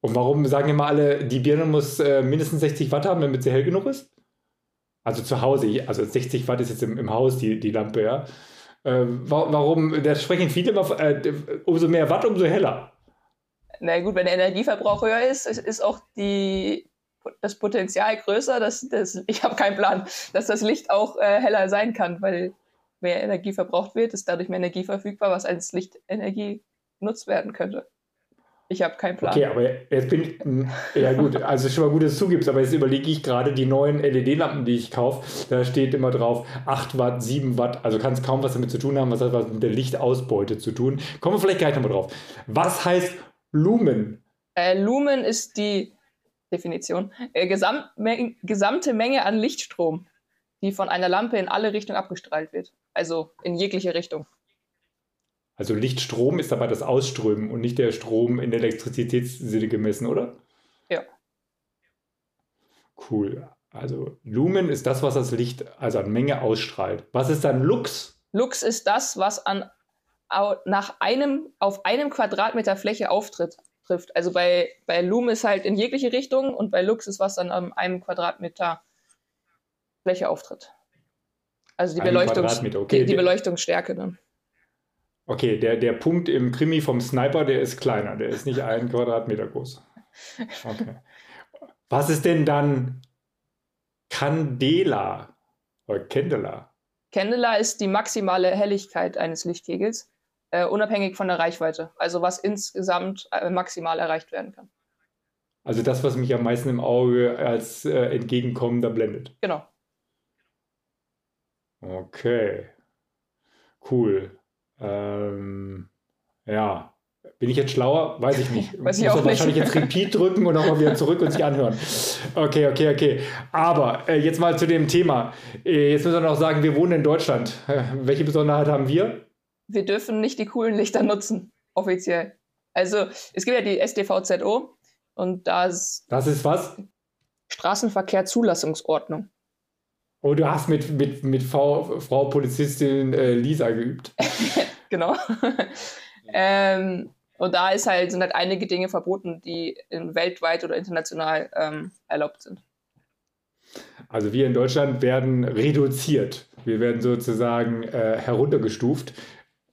Und warum sagen immer alle, die Birne muss äh, mindestens 60 Watt haben, damit sie hell genug ist? Also zu Hause, also 60 Watt ist jetzt im, im Haus die, die Lampe, ja. Äh, warum, da sprechen viele immer, äh, umso mehr Watt, umso heller. Na gut, wenn der Energieverbrauch höher ist, ist auch die, das Potenzial größer, dass das, ich habe keinen Plan, dass das Licht auch äh, heller sein kann, weil mehr Energie verbraucht wird, ist dadurch mehr Energie verfügbar, was als Lichtenergie genutzt werden könnte. Ich habe keinen Plan. Okay, aber jetzt bin ich, hm, ja gut, also schon mal gut, dass du zugibst, aber jetzt überlege ich gerade die neuen LED-Lampen, die ich kaufe, da steht immer drauf 8 Watt, 7 Watt, also kann es kaum was damit zu tun haben, was hat was mit der Lichtausbeute zu tun. Kommen wir vielleicht gleich nochmal drauf. Was heißt Lumen? Äh, Lumen ist die Definition, äh, Gesamtme gesamte Menge an Lichtstrom, die von einer Lampe in alle Richtungen abgestrahlt wird. Also in jegliche Richtung. Also Lichtstrom ist dabei das Ausströmen und nicht der Strom in der Elektrizitätssinne gemessen, oder? Ja. Cool. Also Lumen ist das, was das Licht also an Menge ausstrahlt. Was ist dann Lux? Lux ist das, was an nach einem auf einem Quadratmeter Fläche auftritt trifft. Also bei, bei Lumen ist halt in jegliche Richtung und bei Lux ist was dann an einem Quadratmeter Fläche auftritt. Also die, Beleuchtungs okay. die, die Beleuchtungsstärke dann. Okay, der, der Punkt im Krimi vom Sniper, der ist kleiner, der ist nicht ein Quadratmeter groß. Okay. Was ist denn dann Candela oder Candela? Candela ist die maximale Helligkeit eines Lichtkegels, äh, unabhängig von der Reichweite. Also was insgesamt äh, maximal erreicht werden kann. Also das, was mich am meisten im Auge als äh, entgegenkommender blendet. Genau. Okay. Cool. Ähm, ja. Bin ich jetzt schlauer? Weiß ich nicht. Weiß ich Muss auch wahrscheinlich jetzt Repeat drücken und nochmal wieder zurück und sich anhören. Okay, okay, okay. Aber äh, jetzt mal zu dem Thema. Äh, jetzt müssen wir noch sagen, wir wohnen in Deutschland. Äh, welche Besonderheit haben wir? Wir dürfen nicht die coolen Lichter nutzen, offiziell. Also es gibt ja die SDVZO und da ist. Das ist was? Straßenverkehrzulassungsordnung. Oh, du hast mit, mit, mit Frau, Frau Polizistin äh, Lisa geübt. genau. ähm, und da ist halt, sind halt einige Dinge verboten, die weltweit oder international ähm, erlaubt sind. Also wir in Deutschland werden reduziert. Wir werden sozusagen äh, heruntergestuft.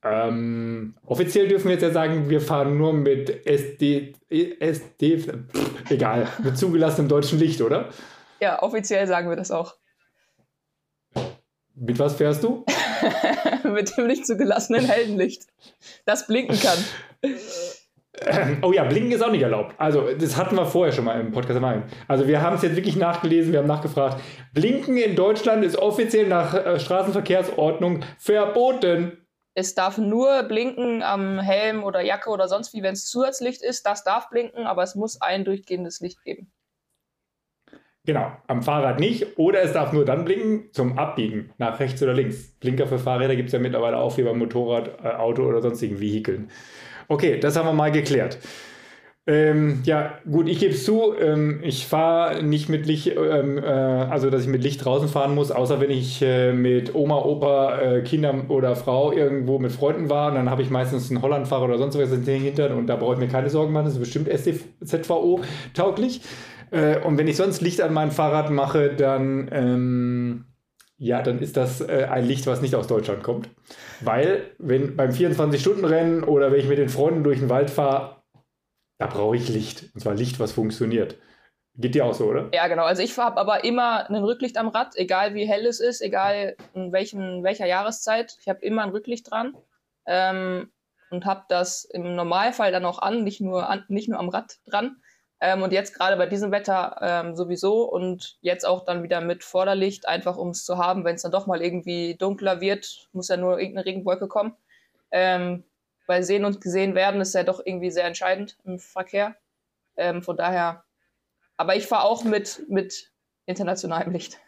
Ähm, offiziell dürfen wir jetzt ja sagen, wir fahren nur mit SD, SD, pff, egal, mit zugelassenem deutschen Licht, oder? Ja, offiziell sagen wir das auch. Mit was fährst du? mit dem nicht zugelassenen Heldenlicht, das blinken kann. Oh ja, blinken ist auch nicht erlaubt. Also, das hatten wir vorher schon mal im Podcast. Also, wir haben es jetzt wirklich nachgelesen, wir haben nachgefragt. Blinken in Deutschland ist offiziell nach äh, Straßenverkehrsordnung verboten. Es darf nur blinken am Helm oder Jacke oder sonst wie, wenn es Zusatzlicht ist. Das darf blinken, aber es muss ein durchgehendes Licht geben. Genau, am Fahrrad nicht. Oder es darf nur dann blinken zum Abbiegen, nach rechts oder links. Blinker für Fahrräder gibt es ja mittlerweile auch wie beim Motorrad, äh, Auto oder sonstigen Vehikeln. Okay, das haben wir mal geklärt. Ähm, ja, gut, ich gebe es zu, ähm, ich fahre nicht mit Licht, ähm, äh, also dass ich mit Licht draußen fahren muss, außer wenn ich äh, mit Oma, Opa, äh, Kinder oder Frau irgendwo mit Freunden war. Und dann habe ich meistens einen Hollandfahrer oder sonst was in den Hintern und da brauche ich mir keine Sorgen machen, das ist bestimmt SDZVO tauglich. Äh, und wenn ich sonst Licht an mein Fahrrad mache, dann, ähm, ja, dann ist das äh, ein Licht, was nicht aus Deutschland kommt. Weil, wenn beim 24-Stunden-Rennen oder wenn ich mit den Freunden durch den Wald fahre, da brauche ich Licht. Und zwar Licht, was funktioniert. Geht dir auch so, oder? Ja, genau. Also ich habe aber immer ein Rücklicht am Rad, egal wie hell es ist, egal in welchen, welcher Jahreszeit. Ich habe immer ein Rücklicht dran ähm, und habe das im Normalfall dann auch an, nicht nur, an, nicht nur am Rad dran. Ähm, und jetzt gerade bei diesem Wetter ähm, sowieso und jetzt auch dann wieder mit Vorderlicht, einfach um es zu haben, wenn es dann doch mal irgendwie dunkler wird, muss ja nur irgendeine Regenwolke kommen. Ähm, weil sehen und gesehen werden ist ja doch irgendwie sehr entscheidend im Verkehr. Ähm, von daher, aber ich fahre auch mit, mit internationalem Licht.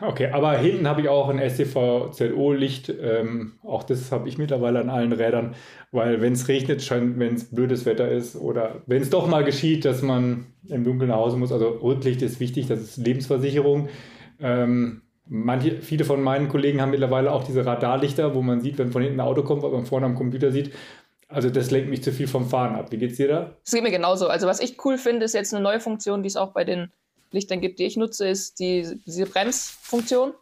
Okay, aber hinten habe ich auch ein STVZO-Licht. Ähm, auch das habe ich mittlerweile an allen Rädern, weil wenn es regnet, wenn es blödes Wetter ist oder wenn es doch mal geschieht, dass man im Dunkeln nach Hause muss. Also Rücklicht ist wichtig, das ist Lebensversicherung. Ähm, manche, viele von meinen Kollegen haben mittlerweile auch diese Radarlichter, wo man sieht, wenn von hinten ein Auto kommt, weil man vorne am Computer sieht. Also das lenkt mich zu viel vom Fahren ab. Wie geht's dir da? Es geht mir genauso. Also was ich cool finde, ist jetzt eine neue Funktion, die es auch bei den Lichtern gibt, die ich nutze, ist die, diese Bremsfunktion.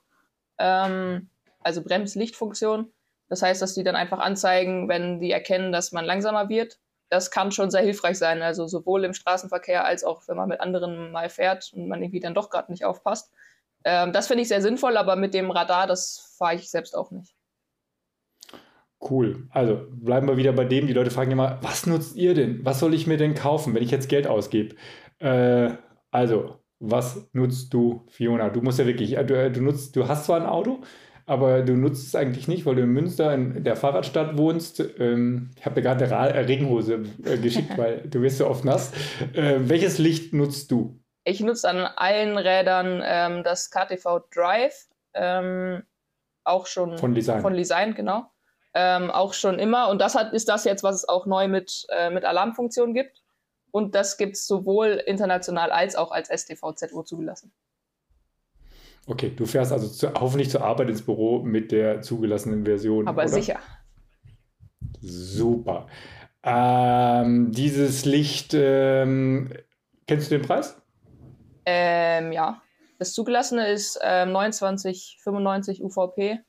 Ähm, also Bremslichtfunktion. Das heißt, dass die dann einfach anzeigen, wenn die erkennen, dass man langsamer wird. das kann schon sehr hilfreich sein. Also sowohl im Straßenverkehr als auch, wenn man mit anderen mal fährt und man irgendwie dann doch gerade nicht aufpasst. Ähm, das finde ich sehr sinnvoll, aber mit dem Radar, das fahre ich selbst auch nicht. Cool. Also bleiben wir wieder bei dem. Die Leute fragen immer, was nutzt ihr denn? Was soll ich mir denn kaufen, wenn ich jetzt Geld ausgebe? Äh, also, was nutzt du, Fiona? Du musst ja wirklich, äh, du, äh, du nutzt, du hast zwar ein Auto, aber du nutzt es eigentlich nicht, weil du in Münster in der Fahrradstadt wohnst. Ähm, ich habe dir gerade eine äh, Regenhose geschickt, weil du wirst so oft nass. Äh, welches Licht nutzt du? Ich nutze an allen Rädern ähm, das KTV Drive, ähm, auch schon von Design, von Design genau. Ähm, auch schon immer. Und das hat, ist das jetzt, was es auch neu mit, äh, mit Alarmfunktion gibt. Und das gibt es sowohl international als auch als STVZO zugelassen. Okay, du fährst also zu, hoffentlich zur Arbeit ins Büro mit der zugelassenen Version. Aber oder? sicher. Super. Ähm, dieses Licht, ähm, kennst du den Preis? Ähm, ja. Das zugelassene ist ähm, 29,95 UVP.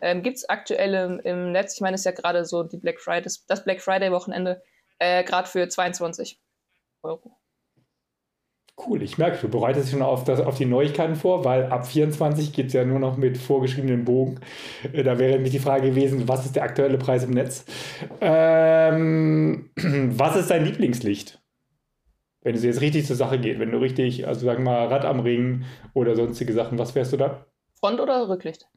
Ähm, Gibt es aktuell im, im, Netz, ich meine, es ist ja gerade so die Black Friday, das Black Friday-Wochenende, äh, gerade für 22 Euro. Cool, ich merke, du bereitest dich schon auf, das, auf die Neuigkeiten vor, weil ab 24 geht es ja nur noch mit vorgeschriebenen Bogen. Äh, da wäre nämlich die Frage gewesen, was ist der aktuelle Preis im Netz? Ähm, was ist dein Lieblingslicht? Wenn es jetzt richtig zur Sache geht, wenn du richtig, also sagen wir mal Rad am Ring oder sonstige Sachen, was fährst du da? Front- oder Rücklicht?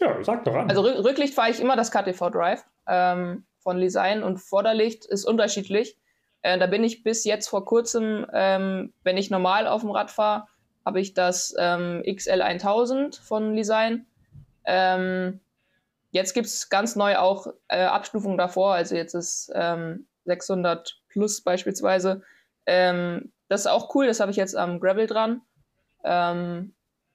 Ja, sag doch an. Also Rücklicht fahre ich immer das KTV Drive ähm, von Design und Vorderlicht ist unterschiedlich. Äh, da bin ich bis jetzt vor kurzem, ähm, wenn ich normal auf dem Rad fahre, habe ich das ähm, XL 1000 von Design. Ähm, jetzt gibt es ganz neu auch äh, Abstufungen davor. Also jetzt ist 600 ähm, plus beispielsweise. Ähm, das ist auch cool, das habe ich jetzt am Gravel dran. Ähm,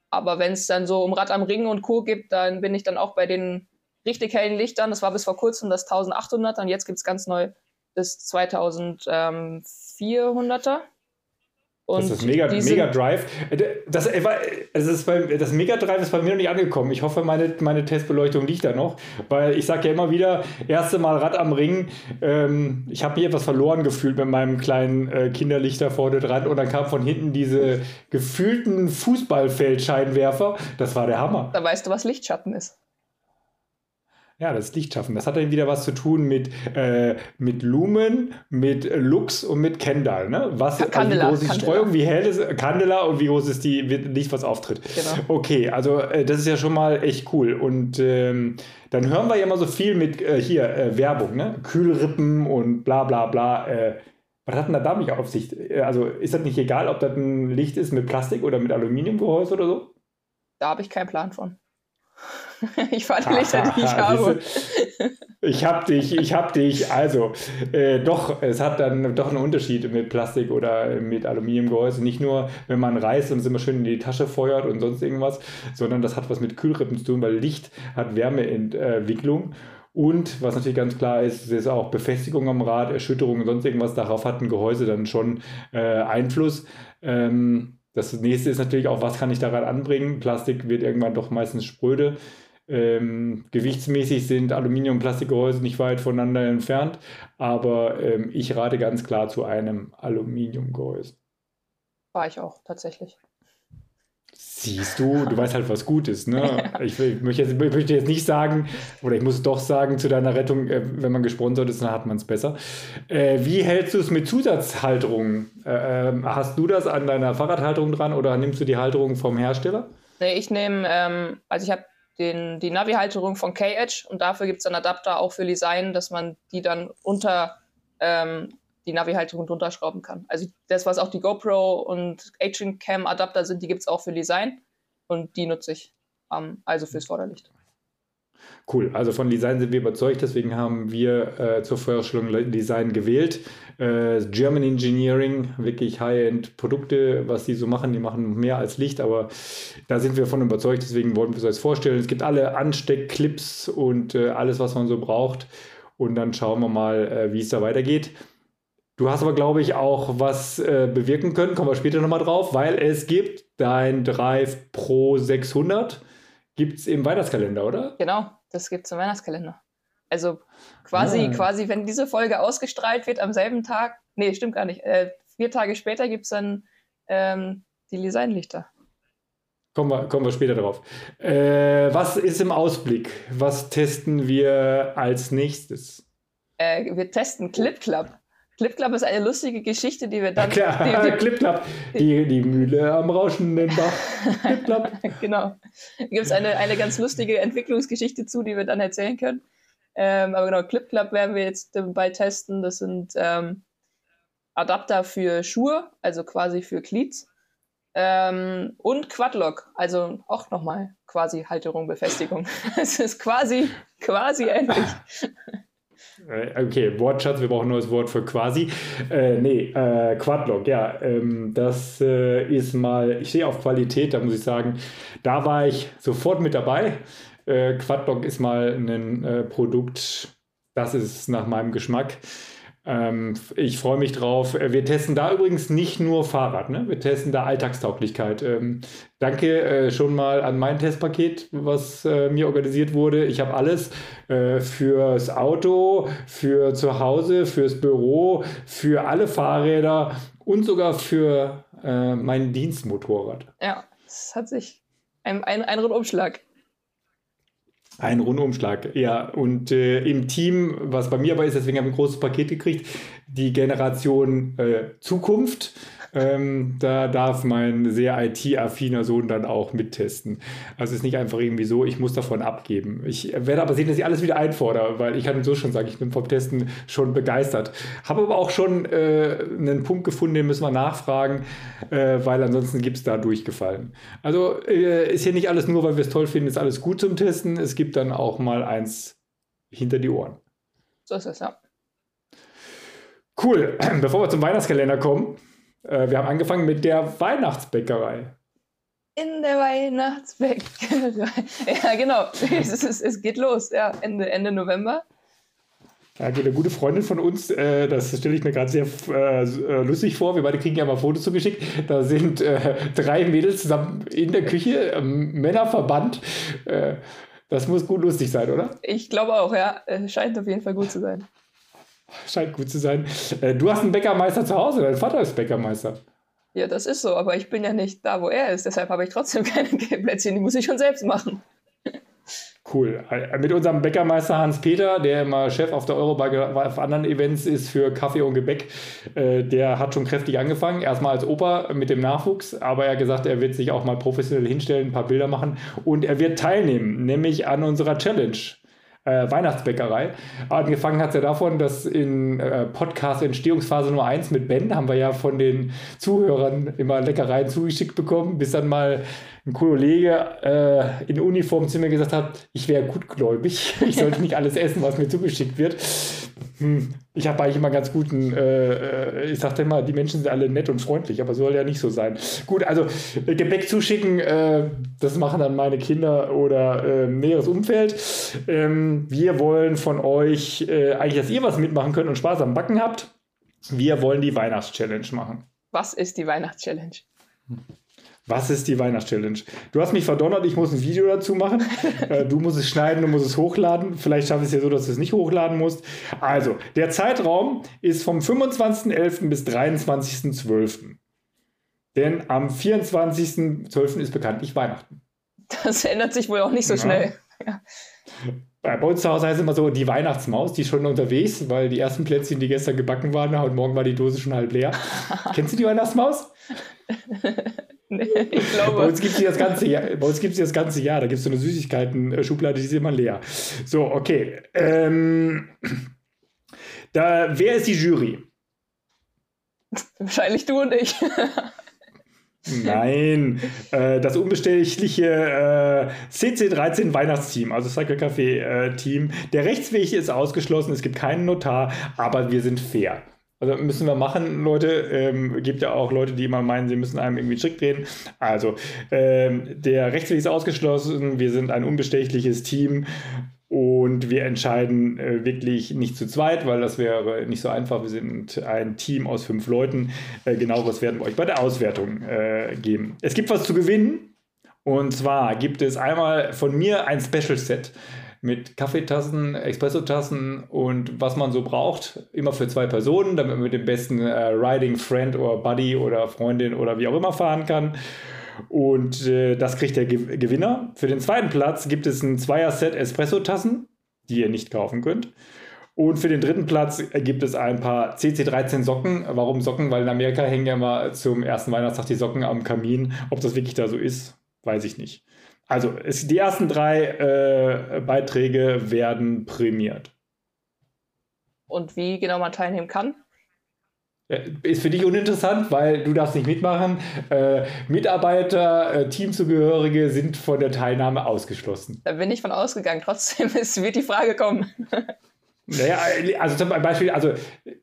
aber wenn es dann so um Rad am Ring und Co. gibt, dann bin ich dann auch bei den richtig hellen Lichtern. Das war bis vor kurzem das 1800 und jetzt gibt es ganz neu das 2400er. Und das ist Mega, Mega Drive. Äh, das, äh, das, ist bei, das Mega Drive ist bei mir noch nicht angekommen. Ich hoffe, meine, meine Testbeleuchtung liegt da noch. Weil ich sage ja immer wieder, erste Mal Rad am Ring. Ähm, ich habe mich etwas verloren gefühlt mit meinem kleinen äh, Kinderlichter vorne dran. Und dann kam von hinten diese gefühlten Fußballfeldscheinwerfer. Das war der Hammer. Da weißt du, was Lichtschatten ist. Ja, das Licht schaffen. Das hat dann wieder was zu tun mit, äh, mit Lumen, mit Lux und mit Kendall. Ne? Was, Candela, also wie groß ist die Streuung, wie hell ist Candela und wie groß ist die Licht, was auftritt. Genau. Okay, also äh, das ist ja schon mal echt cool. Und ähm, dann hören wir ja immer so viel mit äh, hier äh, Werbung, ne? Kühlrippen und bla bla bla. Äh, was hat denn da damit auf sich? Äh, also ist das nicht egal, ob das ein Licht ist mit Plastik oder mit Aluminiumgehäuse oder so? Da habe ich keinen Plan von. ich fahre die Lichter, die ich habe. Ich hab dich, ich hab dich. Also, äh, doch, es hat dann doch einen Unterschied mit Plastik oder mit Aluminiumgehäuse. Nicht nur, wenn man reist und es immer schön in die Tasche feuert und sonst irgendwas, sondern das hat was mit Kühlrippen zu tun, weil Licht hat Wärmeentwicklung. Und was natürlich ganz klar ist, ist auch Befestigung am Rad, Erschütterung und sonst irgendwas. Darauf hat ein Gehäuse dann schon äh, Einfluss. Ähm, das nächste ist natürlich auch, was kann ich daran anbringen? Plastik wird irgendwann doch meistens spröde. Ähm, gewichtsmäßig sind Aluminium- und Plastikgehäuse nicht weit voneinander entfernt, aber ähm, ich rate ganz klar zu einem Aluminiumgehäuse. War ich auch tatsächlich. Siehst du, du weißt halt, was gut ist. Ne? Ich, ich, möchte jetzt, ich, möchte jetzt, nicht sagen, oder ich muss doch sagen, zu deiner Rettung, äh, wenn man gesponsert ist, dann hat man es besser. Äh, wie hältst du es mit Zusatzhalterungen? Äh, ähm, hast du das an deiner Fahrradhalterung dran oder nimmst du die Halterung vom Hersteller? Nee, ich nehme, ähm, also ich habe die Navi-Halterung von K-Edge und dafür gibt es einen Adapter auch für Design, dass man die dann unter ähm, die Navi-Halterung drunter schrauben kann. Also das, was auch die GoPro und Action Cam Adapter sind, die gibt es auch für Design und die nutze ich ähm, also fürs Vorderlicht. Cool, also von Design sind wir überzeugt, deswegen haben wir äh, zur Vorstellung Design gewählt. Äh, German Engineering, wirklich High-End Produkte, was die so machen, die machen mehr als Licht, aber da sind wir von überzeugt, deswegen wollten wir es euch vorstellen. Es gibt alle Ansteckclips und äh, alles, was man so braucht und dann schauen wir mal, äh, wie es da weitergeht. Du hast aber, glaube ich, auch was äh, bewirken können, kommen wir später nochmal drauf, weil es gibt dein Drive Pro 600, gibt es im Weihnachtskalender, oder? Genau, das gibt es im Weihnachtskalender. Also quasi, ah. quasi, wenn diese Folge ausgestrahlt wird am selben Tag, nee, stimmt gar nicht, äh, vier Tage später gibt es dann ähm, die Designlichter. Kommen wir, kommen wir später drauf. Äh, was ist im Ausblick? Was testen wir als nächstes? Äh, wir testen Clip Club. Clip Club ist eine lustige Geschichte, die wir dann. Ja, klar, die, die, Clip Club. Die, die Mühle am rauschenden Bach. Clip Club. genau. Da gibt es eine, eine ganz lustige Entwicklungsgeschichte zu, die wir dann erzählen können. Ähm, aber genau, Clip Club werden wir jetzt dabei testen. Das sind ähm, Adapter für Schuhe, also quasi für Cleats. Ähm, und Quadlock, also auch nochmal quasi Halterung, Befestigung. es ist quasi, quasi ähnlich. Äh, okay, Wortschatz, wir brauchen ein neues Wort für quasi. Äh, nee, äh, Quadlock, ja, ähm, das äh, ist mal, ich stehe auf Qualität, da muss ich sagen, da war ich sofort mit dabei. Äh, Quadlock ist mal ein äh, Produkt, das ist nach meinem Geschmack. Ähm, ich freue mich drauf. Äh, wir testen da übrigens nicht nur Fahrrad, ne? wir testen da Alltagstauglichkeit. Ähm, danke äh, schon mal an mein Testpaket, was äh, mir organisiert wurde. Ich habe alles äh, fürs Auto, für zu Hause, fürs Büro, für alle Fahrräder und sogar für äh, mein Dienstmotorrad. Ja, es hat sich ein, ein, ein Rundumschlag. Ein Rundumschlag, ja. Und äh, im Team, was bei mir aber ist, deswegen habe ich ein großes Paket gekriegt, die Generation äh, Zukunft. Ähm, da darf mein sehr IT-affiner Sohn dann auch mittesten. Also es ist nicht einfach irgendwie so, ich muss davon abgeben. Ich werde aber sehen, dass ich alles wieder einfordere, weil ich kann so schon sagen, ich bin vom Testen schon begeistert. Habe aber auch schon äh, einen Punkt gefunden, den müssen wir nachfragen, äh, weil ansonsten gibt es da durchgefallen. Also äh, ist hier nicht alles nur, weil wir es toll finden, ist alles gut zum Testen. Es gibt dann auch mal eins hinter die Ohren. So ist es, ja. Cool. Bevor wir zum Weihnachtskalender kommen, äh, wir haben angefangen mit der Weihnachtsbäckerei. In der Weihnachtsbäckerei. ja, genau. Es, ist, es, geht los, ja, Ende, Ende November. Ja, eine gute Freundin von uns, äh, das stelle ich mir gerade sehr äh, äh, lustig vor. Wir beide kriegen ja mal Fotos zugeschickt. Da sind äh, drei Mädels zusammen in der Küche, Männerverband. Äh, das muss gut lustig sein, oder? Ich glaube auch, ja. Scheint auf jeden Fall gut zu sein. Scheint gut zu sein. Äh, du hast einen Bäckermeister zu Hause, dein Vater ist Bäckermeister. Ja, das ist so, aber ich bin ja nicht da, wo er ist. Deshalb habe ich trotzdem keine Plätzchen, die muss ich schon selbst machen. Cool. Äh, mit unserem Bäckermeister Hans-Peter, der immer Chef auf der Eurobike auf anderen Events ist für Kaffee und Gebäck, äh, der hat schon kräftig angefangen. Erstmal als Opa mit dem Nachwuchs, aber er hat gesagt, er wird sich auch mal professionell hinstellen, ein paar Bilder machen und er wird teilnehmen, nämlich an unserer Challenge äh, Weihnachtsbäckerei. Angefangen hat es ja davon, dass in äh, Podcast Entstehungsphase Nummer 1 mit Ben haben wir ja von den Zuhörern immer Leckereien zugeschickt bekommen, bis dann mal ein Kollege äh, in Uniform zu mir gesagt hat, ich wäre gutgläubig, ich sollte nicht alles essen, was mir zugeschickt wird. Hm, ich habe eigentlich immer ganz guten, äh, äh, ich sagte immer, die Menschen sind alle nett und freundlich, aber soll ja nicht so sein. Gut, also äh, Gebäck zuschicken, äh, das machen dann meine Kinder oder äh, näheres Umfeld. Ähm, wir wollen von euch äh, eigentlich, dass ihr was mitmachen könnt und Spaß am Backen habt. Wir wollen die Weihnachtschallenge machen. Was ist die Weihnachtschallenge? Was ist die Weihnachtschallenge? Du hast mich verdonnert, ich muss ein Video dazu machen. Äh, du musst es schneiden, du musst es hochladen. Vielleicht schaffe ich es ja so, dass du es nicht hochladen musst. Also, der Zeitraum ist vom 25.11. bis 23.12. Denn am 24.12. ist bekanntlich Weihnachten. Das ändert sich wohl auch nicht so ja. schnell. Ja. Bei uns zu Hause heißt es immer so, die Weihnachtsmaus, die ist schon unterwegs, weil die ersten Plätzchen, die gestern gebacken waren, und morgen war die Dose schon halb leer. Kennst du die Weihnachtsmaus? ich glaube. Bei uns gibt es das ganze Jahr. Bei uns gibt's das ganze Jahr. Da gibt es so eine Süßigkeiten-Schublade, die ist immer leer. So, okay. Ähm, da, wer ist die Jury? Wahrscheinlich du und ich. Nein, äh, das unbestechliche äh, CC13 Weihnachtsteam, also Cycle Café äh, Team. Der Rechtsweg ist ausgeschlossen, es gibt keinen Notar, aber wir sind fair. Also müssen wir machen, Leute. Ähm, gibt ja auch Leute, die immer meinen, sie müssen einem irgendwie Trick drehen. Also, ähm, der Rechtsweg ist ausgeschlossen. Wir sind ein unbestechliches Team und wir entscheiden äh, wirklich nicht zu zweit, weil das wäre nicht so einfach. Wir sind ein Team aus fünf Leuten. Äh, genaueres werden wir euch bei der Auswertung äh, geben. Es gibt was zu gewinnen. Und zwar gibt es einmal von mir ein Special Set mit Kaffeetassen, Espresso-Tassen und was man so braucht. Immer für zwei Personen, damit man mit dem besten äh, Riding Friend oder Buddy oder Freundin oder wie auch immer fahren kann. Und äh, das kriegt der Ge Gewinner. Für den zweiten Platz gibt es ein Zweier-Set Espresso-Tassen, die ihr nicht kaufen könnt. Und für den dritten Platz gibt es ein paar CC13 Socken. Warum Socken? Weil in Amerika hängen ja immer zum ersten Weihnachtstag die Socken am Kamin. Ob das wirklich da so ist, weiß ich nicht. Also es, die ersten drei äh, Beiträge werden prämiert. Und wie genau man teilnehmen kann? Ist für dich uninteressant, weil du darfst nicht mitmachen. Äh, Mitarbeiter, äh, Teamzugehörige sind von der Teilnahme ausgeschlossen. Da bin ich von ausgegangen. Trotzdem ist, wird die Frage kommen. Naja, also zum Beispiel, also,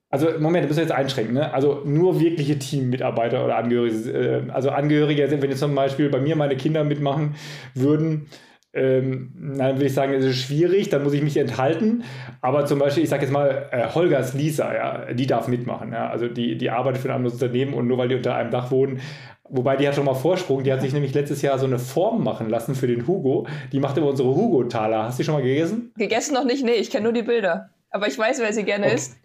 also Moment, du musst jetzt einschränken, ne? Also nur wirkliche Teammitarbeiter oder Angehörige, äh, also Angehörige, wenn jetzt zum Beispiel bei mir meine Kinder mitmachen würden, ähm, dann würde ich sagen, es ist schwierig, dann muss ich mich enthalten. Aber zum Beispiel, ich sage jetzt mal, äh, Holgers Lisa, ja, die darf mitmachen. Ja? Also die, die arbeitet für ein anderes Unternehmen und nur weil die unter einem Dach wohnen, Wobei die hat schon mal Vorsprung. Die hat sich nämlich letztes Jahr so eine Form machen lassen für den Hugo. Die macht immer unsere Hugo-Taler. Hast du die schon mal gegessen? Gegessen noch nicht, nee. Ich kenne nur die Bilder. Aber ich weiß, wer sie gerne okay. isst.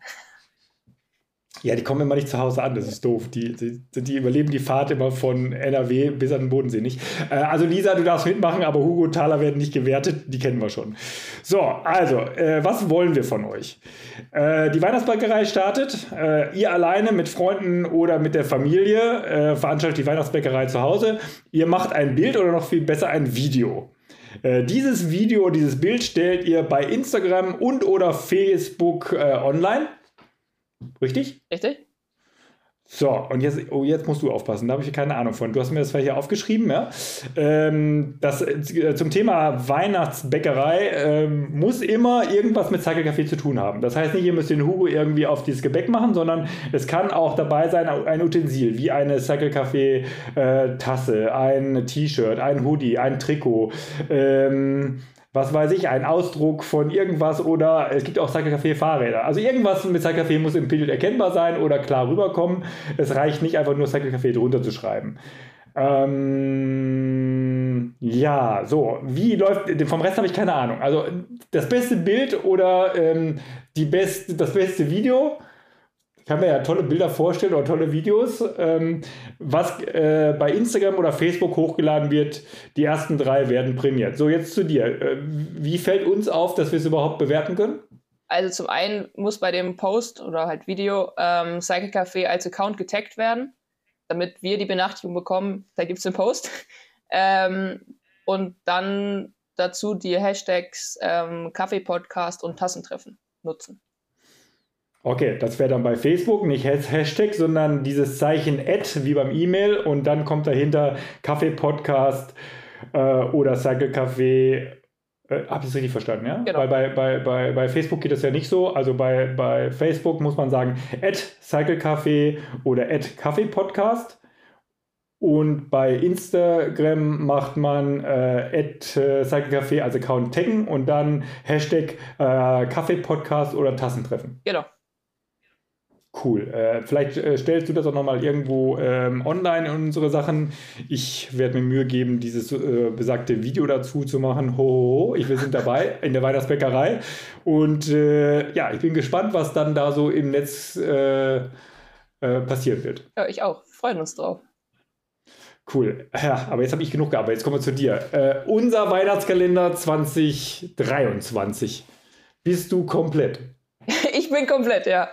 Ja, die kommen immer nicht zu Hause an, das ist doof. Die, die, die überleben die Fahrt immer von NRW bis an den Bodensee nicht. Äh, also Lisa, du darfst mitmachen, aber Hugo und Thaler werden nicht gewertet, die kennen wir schon. So, also, äh, was wollen wir von euch? Äh, die Weihnachtsbäckerei startet. Äh, ihr alleine mit Freunden oder mit der Familie äh, veranstaltet die Weihnachtsbäckerei zu Hause. Ihr macht ein Bild oder noch viel besser ein Video. Äh, dieses Video, dieses Bild stellt ihr bei Instagram und oder Facebook äh, online. Richtig? Richtig. So, und jetzt, oh, jetzt musst du aufpassen, da habe ich keine Ahnung von. Du hast mir das hier aufgeschrieben, ja. Ähm, das, äh, zum Thema Weihnachtsbäckerei ähm, muss immer irgendwas mit Cycle zu tun haben. Das heißt nicht, ihr müsst den Hugo irgendwie auf dieses Gebäck machen, sondern es kann auch dabei sein, ein Utensil, wie eine Cycle äh, ein T-Shirt, ein Hoodie, ein Trikot. Ähm, was weiß ich, ein Ausdruck von irgendwas oder es gibt auch Cycle Café Fahrräder. Also irgendwas mit Cycle Café muss im Bild erkennbar sein oder klar rüberkommen. Es reicht nicht einfach nur Cycle Café drunter zu schreiben. Ähm, ja, so, wie läuft, vom Rest habe ich keine Ahnung. Also das beste Bild oder ähm, die best, das beste Video kann mir ja tolle Bilder vorstellen oder tolle Videos. Ähm, was äh, bei Instagram oder Facebook hochgeladen wird, die ersten drei werden prämiert. So, jetzt zu dir. Äh, wie fällt uns auf, dass wir es überhaupt bewerten können? Also zum einen muss bei dem Post oder halt Video ähm, Cycle Café als Account getaggt werden, damit wir die Benachrichtigung bekommen, da gibt es einen Post. ähm, und dann dazu die Hashtags ähm, Kaffee-Podcast und Tassentreffen nutzen. Okay, das wäre dann bei Facebook nicht Hashtag, sondern dieses Zeichen Ad wie beim E-Mail und dann kommt dahinter Kaffee-Podcast äh, oder Cycle Café. Äh, Habe ich das richtig verstanden, ja? Genau. Weil bei, bei, bei, bei Facebook geht das ja nicht so. Also bei, bei Facebook muss man sagen Ad Cycle Café oder Ad Kaffee Podcast. Und bei Instagram macht man äh, äh, Cycle Café als Account taggen und dann Hashtag äh, Kaffee Podcast oder Tassentreffen. Genau. Cool. Äh, vielleicht äh, stellst du das auch nochmal irgendwo ähm, online in unsere Sachen. Ich werde mir Mühe geben, dieses äh, besagte Video dazu zu machen. Ho, ho, ho. Ich, wir sind dabei in der Weihnachtsbäckerei. Und äh, ja, ich bin gespannt, was dann da so im Netz äh, äh, passieren wird. Ja, ich auch. Freuen uns drauf. Cool. Ja, aber jetzt habe ich genug gearbeitet. Jetzt kommen wir zu dir. unser Weihnachtskalender 2023. Bist du komplett? ich bin komplett, ja.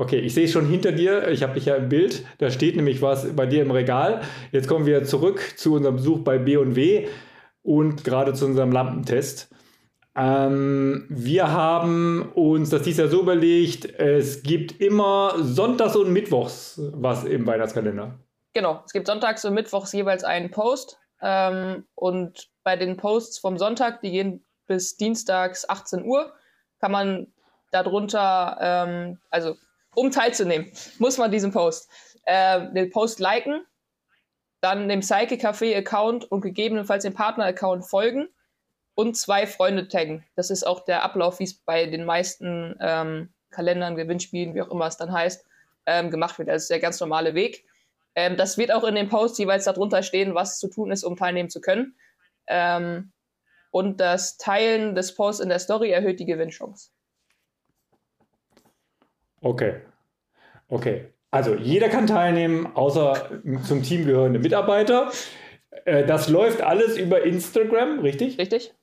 Okay, ich sehe schon hinter dir, ich habe dich ja im Bild, da steht nämlich was bei dir im Regal. Jetzt kommen wir zurück zu unserem Besuch bei B&W und gerade zu unserem Lampentest. Ähm, wir haben uns das dies Jahr so überlegt, es gibt immer sonntags und mittwochs was im Weihnachtskalender. Genau, es gibt sonntags und mittwochs jeweils einen Post. Ähm, und bei den Posts vom Sonntag, die gehen bis dienstags 18 Uhr, kann man darunter, ähm, also um teilzunehmen, muss man diesen Post, äh, den Post liken, dann dem Psyche Café Account und gegebenenfalls dem Partner Account folgen und zwei Freunde taggen. Das ist auch der Ablauf, wie es bei den meisten ähm, Kalendern, Gewinnspielen, wie auch immer es dann heißt, ähm, gemacht wird. Das ist der ganz normale Weg. Ähm, das wird auch in dem Post jeweils darunter stehen, was zu tun ist, um teilnehmen zu können. Ähm, Und das Teilen des Posts in der Story erhöht die Gewinnchance. Okay. Okay. Also jeder kann teilnehmen, außer zum Team gehörende Mitarbeiter. Äh, das läuft alles über Instagram, richtig? Richtig.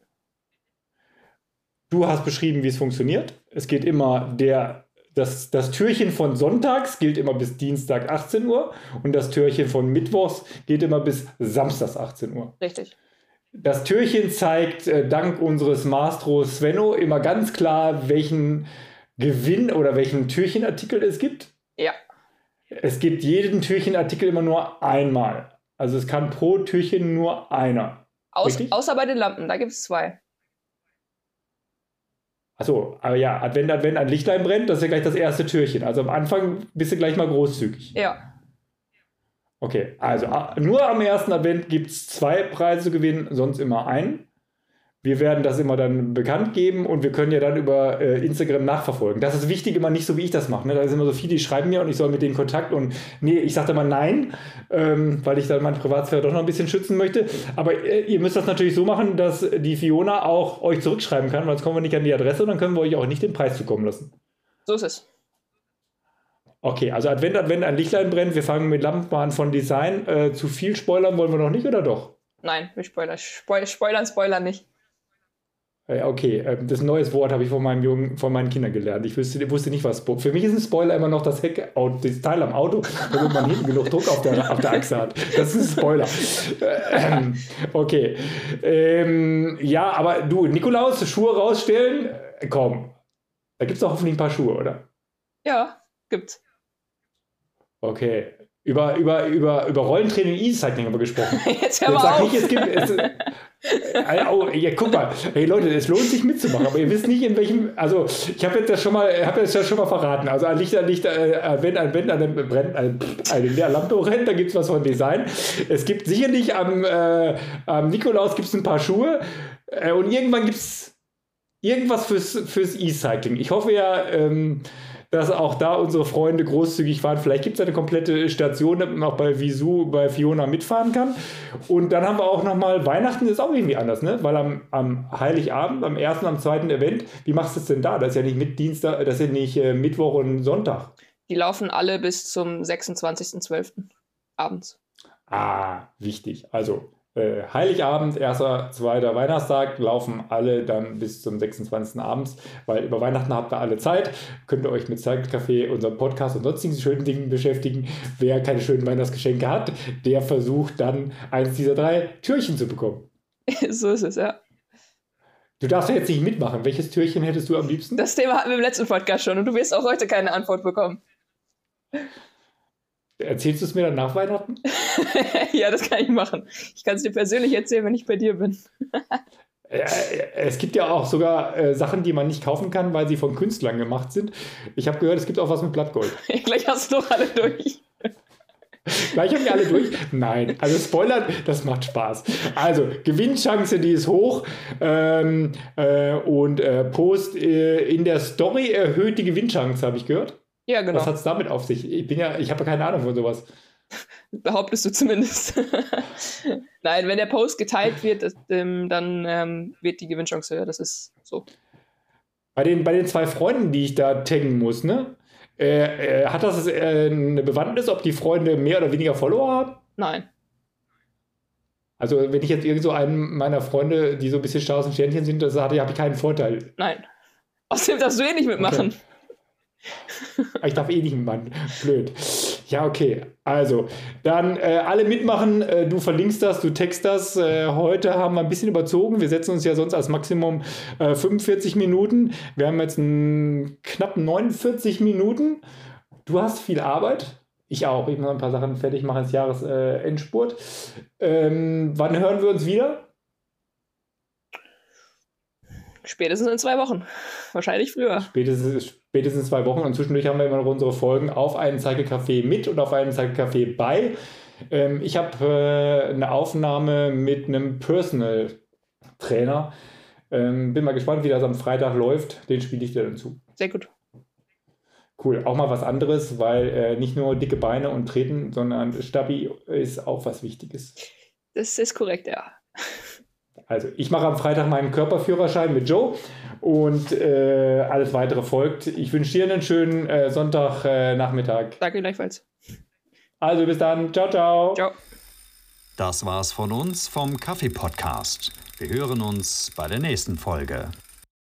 Du hast beschrieben, wie es funktioniert. Es geht immer der, das, das Türchen von Sonntags gilt immer bis Dienstag 18 Uhr und das Türchen von Mittwochs geht immer bis Samstags 18 Uhr. Richtig. Das Türchen zeigt äh, dank unseres Mastros Svenno immer ganz klar, welchen Gewinn oder welchen Türchenartikel es gibt. Ja. Es gibt jeden Türchenartikel immer nur einmal. Also es kann pro Türchen nur einer. Aus, außer bei den Lampen, da gibt es zwei. Achso, aber ja, Advent, Advent, ein Lichtlein brennt, das ist ja gleich das erste Türchen. Also am Anfang bist du gleich mal großzügig. Ja. Okay, also nur am ersten Advent gibt es zwei Preise zu gewinnen, sonst immer einen. Wir werden das immer dann bekannt geben und wir können ja dann über äh, Instagram nachverfolgen. Das ist wichtig, immer nicht so, wie ich das mache. Ne? Da sind immer so viele, die schreiben mir und ich soll mit denen Kontakt und nee, ich sage immer nein, ähm, weil ich dann meine Privatsphäre doch noch ein bisschen schützen möchte. Aber äh, ihr müsst das natürlich so machen, dass die Fiona auch euch zurückschreiben kann, weil sonst kommen wir nicht an die Adresse und dann können wir euch auch nicht den Preis zukommen lassen. So ist es. Okay, also Advent, Advent, ein Lichtlein brennt. Wir fangen mit Lampenbahn von Design. Äh, zu viel spoilern wollen wir noch nicht, oder doch? Nein, wir spoilern, spoilern, spoilern nicht. Ja, okay, ähm, das neues Wort habe ich von meinem Jungen, von meinen Kindern gelernt. Ich wusste, wusste nicht, was Für mich ist ein Spoiler immer noch das Heck, das Teil am Auto, damit man hinten genug Druck auf der, auf der Achse hat. Das ist ein Spoiler. Ähm, okay. Ähm, ja, aber du, Nikolaus, Schuhe rausstellen, äh, komm. Da gibt es doch hoffentlich ein paar Schuhe, oder? Ja, gibt's. Okay. Über, über, über, über Rollentraining E-Cycling haben wir gesprochen. Jetzt hör mal Jetzt sag auf. Nicht, es gibt, es, äh, oh, ja, guck mal, hey Leute, es lohnt sich mitzumachen, aber ihr wisst nicht, in welchem. Also, ich habe jetzt das schon mal, habe das schon mal verraten. Also, ein Licht, ein Licht, äh, wenn ein Wenn an einem brennt, eine, eine Lampe brennt, da gibt es was von Design. Es gibt sicherlich am, äh, am Nikolaus gibt's ein paar Schuhe äh, und irgendwann gibt es irgendwas fürs, fürs E-Cycling. Ich hoffe ja, ähm, dass auch da unsere Freunde großzügig waren. Vielleicht gibt es eine komplette Station, damit man auch bei Visu, bei Fiona mitfahren kann. Und dann haben wir auch nochmal, Weihnachten ist auch irgendwie anders, ne? Weil am, am Heiligabend, am ersten, am zweiten Event, wie machst du es denn da? Das ist ja nicht mit Dienstag, das ist ja nicht äh, Mittwoch und Sonntag. Die laufen alle bis zum 26.12. abends. Ah, wichtig. Also äh, Heiligabend, erster, zweiter Weihnachtstag, laufen alle dann bis zum 26. abends, weil über Weihnachten habt ihr alle Zeit. Könnt ihr euch mit Zeitcafé, unserem Podcast und sonstigen schönen Dingen beschäftigen. Wer keine schönen Weihnachtsgeschenke hat, der versucht dann eines dieser drei Türchen zu bekommen. so ist es, ja. Du darfst ja jetzt nicht mitmachen. Welches Türchen hättest du am liebsten? Das Thema hatten wir im letzten Podcast schon und du wirst auch heute keine Antwort bekommen. Erzählst du es mir dann nach Weihnachten? ja, das kann ich machen. Ich kann es dir persönlich erzählen, wenn ich bei dir bin. es gibt ja auch sogar äh, Sachen, die man nicht kaufen kann, weil sie von Künstlern gemacht sind. Ich habe gehört, es gibt auch was mit Blattgold. Gleich hast du doch alle durch. Gleich haben wir alle durch? Nein. Also Spoilern, das macht Spaß. Also, Gewinnchance, die ist hoch. Ähm, äh, und äh, Post äh, in der Story erhöht die Gewinnchance, habe ich gehört. Ja, genau. Was hat es damit auf sich? Ich bin ja, ich habe ja keine Ahnung von sowas. Behauptest du zumindest. Nein, wenn der Post geteilt wird, das, ähm, dann ähm, wird die Gewinnchance höher. Das ist so. Bei den, bei den zwei Freunden, die ich da taggen muss, ne? Äh, äh, hat das äh, eine Bewandtnis, ob die Freunde mehr oder weniger Follower haben? Nein. Also, wenn ich jetzt irgend so einen meiner Freunde, die so ein bisschen Stars und Sternchen sind, das hatte, habe ich keinen Vorteil. Nein. Außerdem darfst du eh nicht mitmachen. Okay. Ich darf eh nicht Mann. Blöd. Ja, okay. Also, dann äh, alle mitmachen. Äh, du verlinkst das, du text das. Äh, heute haben wir ein bisschen überzogen. Wir setzen uns ja sonst als Maximum 45 äh, Minuten. Wir haben jetzt knapp 49 Minuten. Du hast viel Arbeit. Ich auch. Ich muss ein paar Sachen fertig machen als Jahresendspurt. Ähm, wann hören wir uns wieder? Spätestens in zwei Wochen. Wahrscheinlich früher. Spätestens, spätestens zwei Wochen. Und zwischendurch haben wir immer noch unsere Folgen auf einen Cycle-Café mit und auf einen Cycle-Café bei. Ähm, ich habe äh, eine Aufnahme mit einem Personal Trainer. Ähm, bin mal gespannt, wie das am Freitag läuft. Den spiele ich dir dann zu. Sehr gut. Cool. Auch mal was anderes, weil äh, nicht nur dicke Beine und Treten, sondern Stabi ist auch was Wichtiges. Das ist korrekt, ja. Also, ich mache am Freitag meinen Körperführerschein mit Joe und äh, alles weitere folgt. Ich wünsche dir einen schönen äh, Sonntagnachmittag. Äh, Danke gleichfalls. Also, bis dann. Ciao, ciao. Ciao. Das war's von uns vom Kaffee Podcast. Wir hören uns bei der nächsten Folge.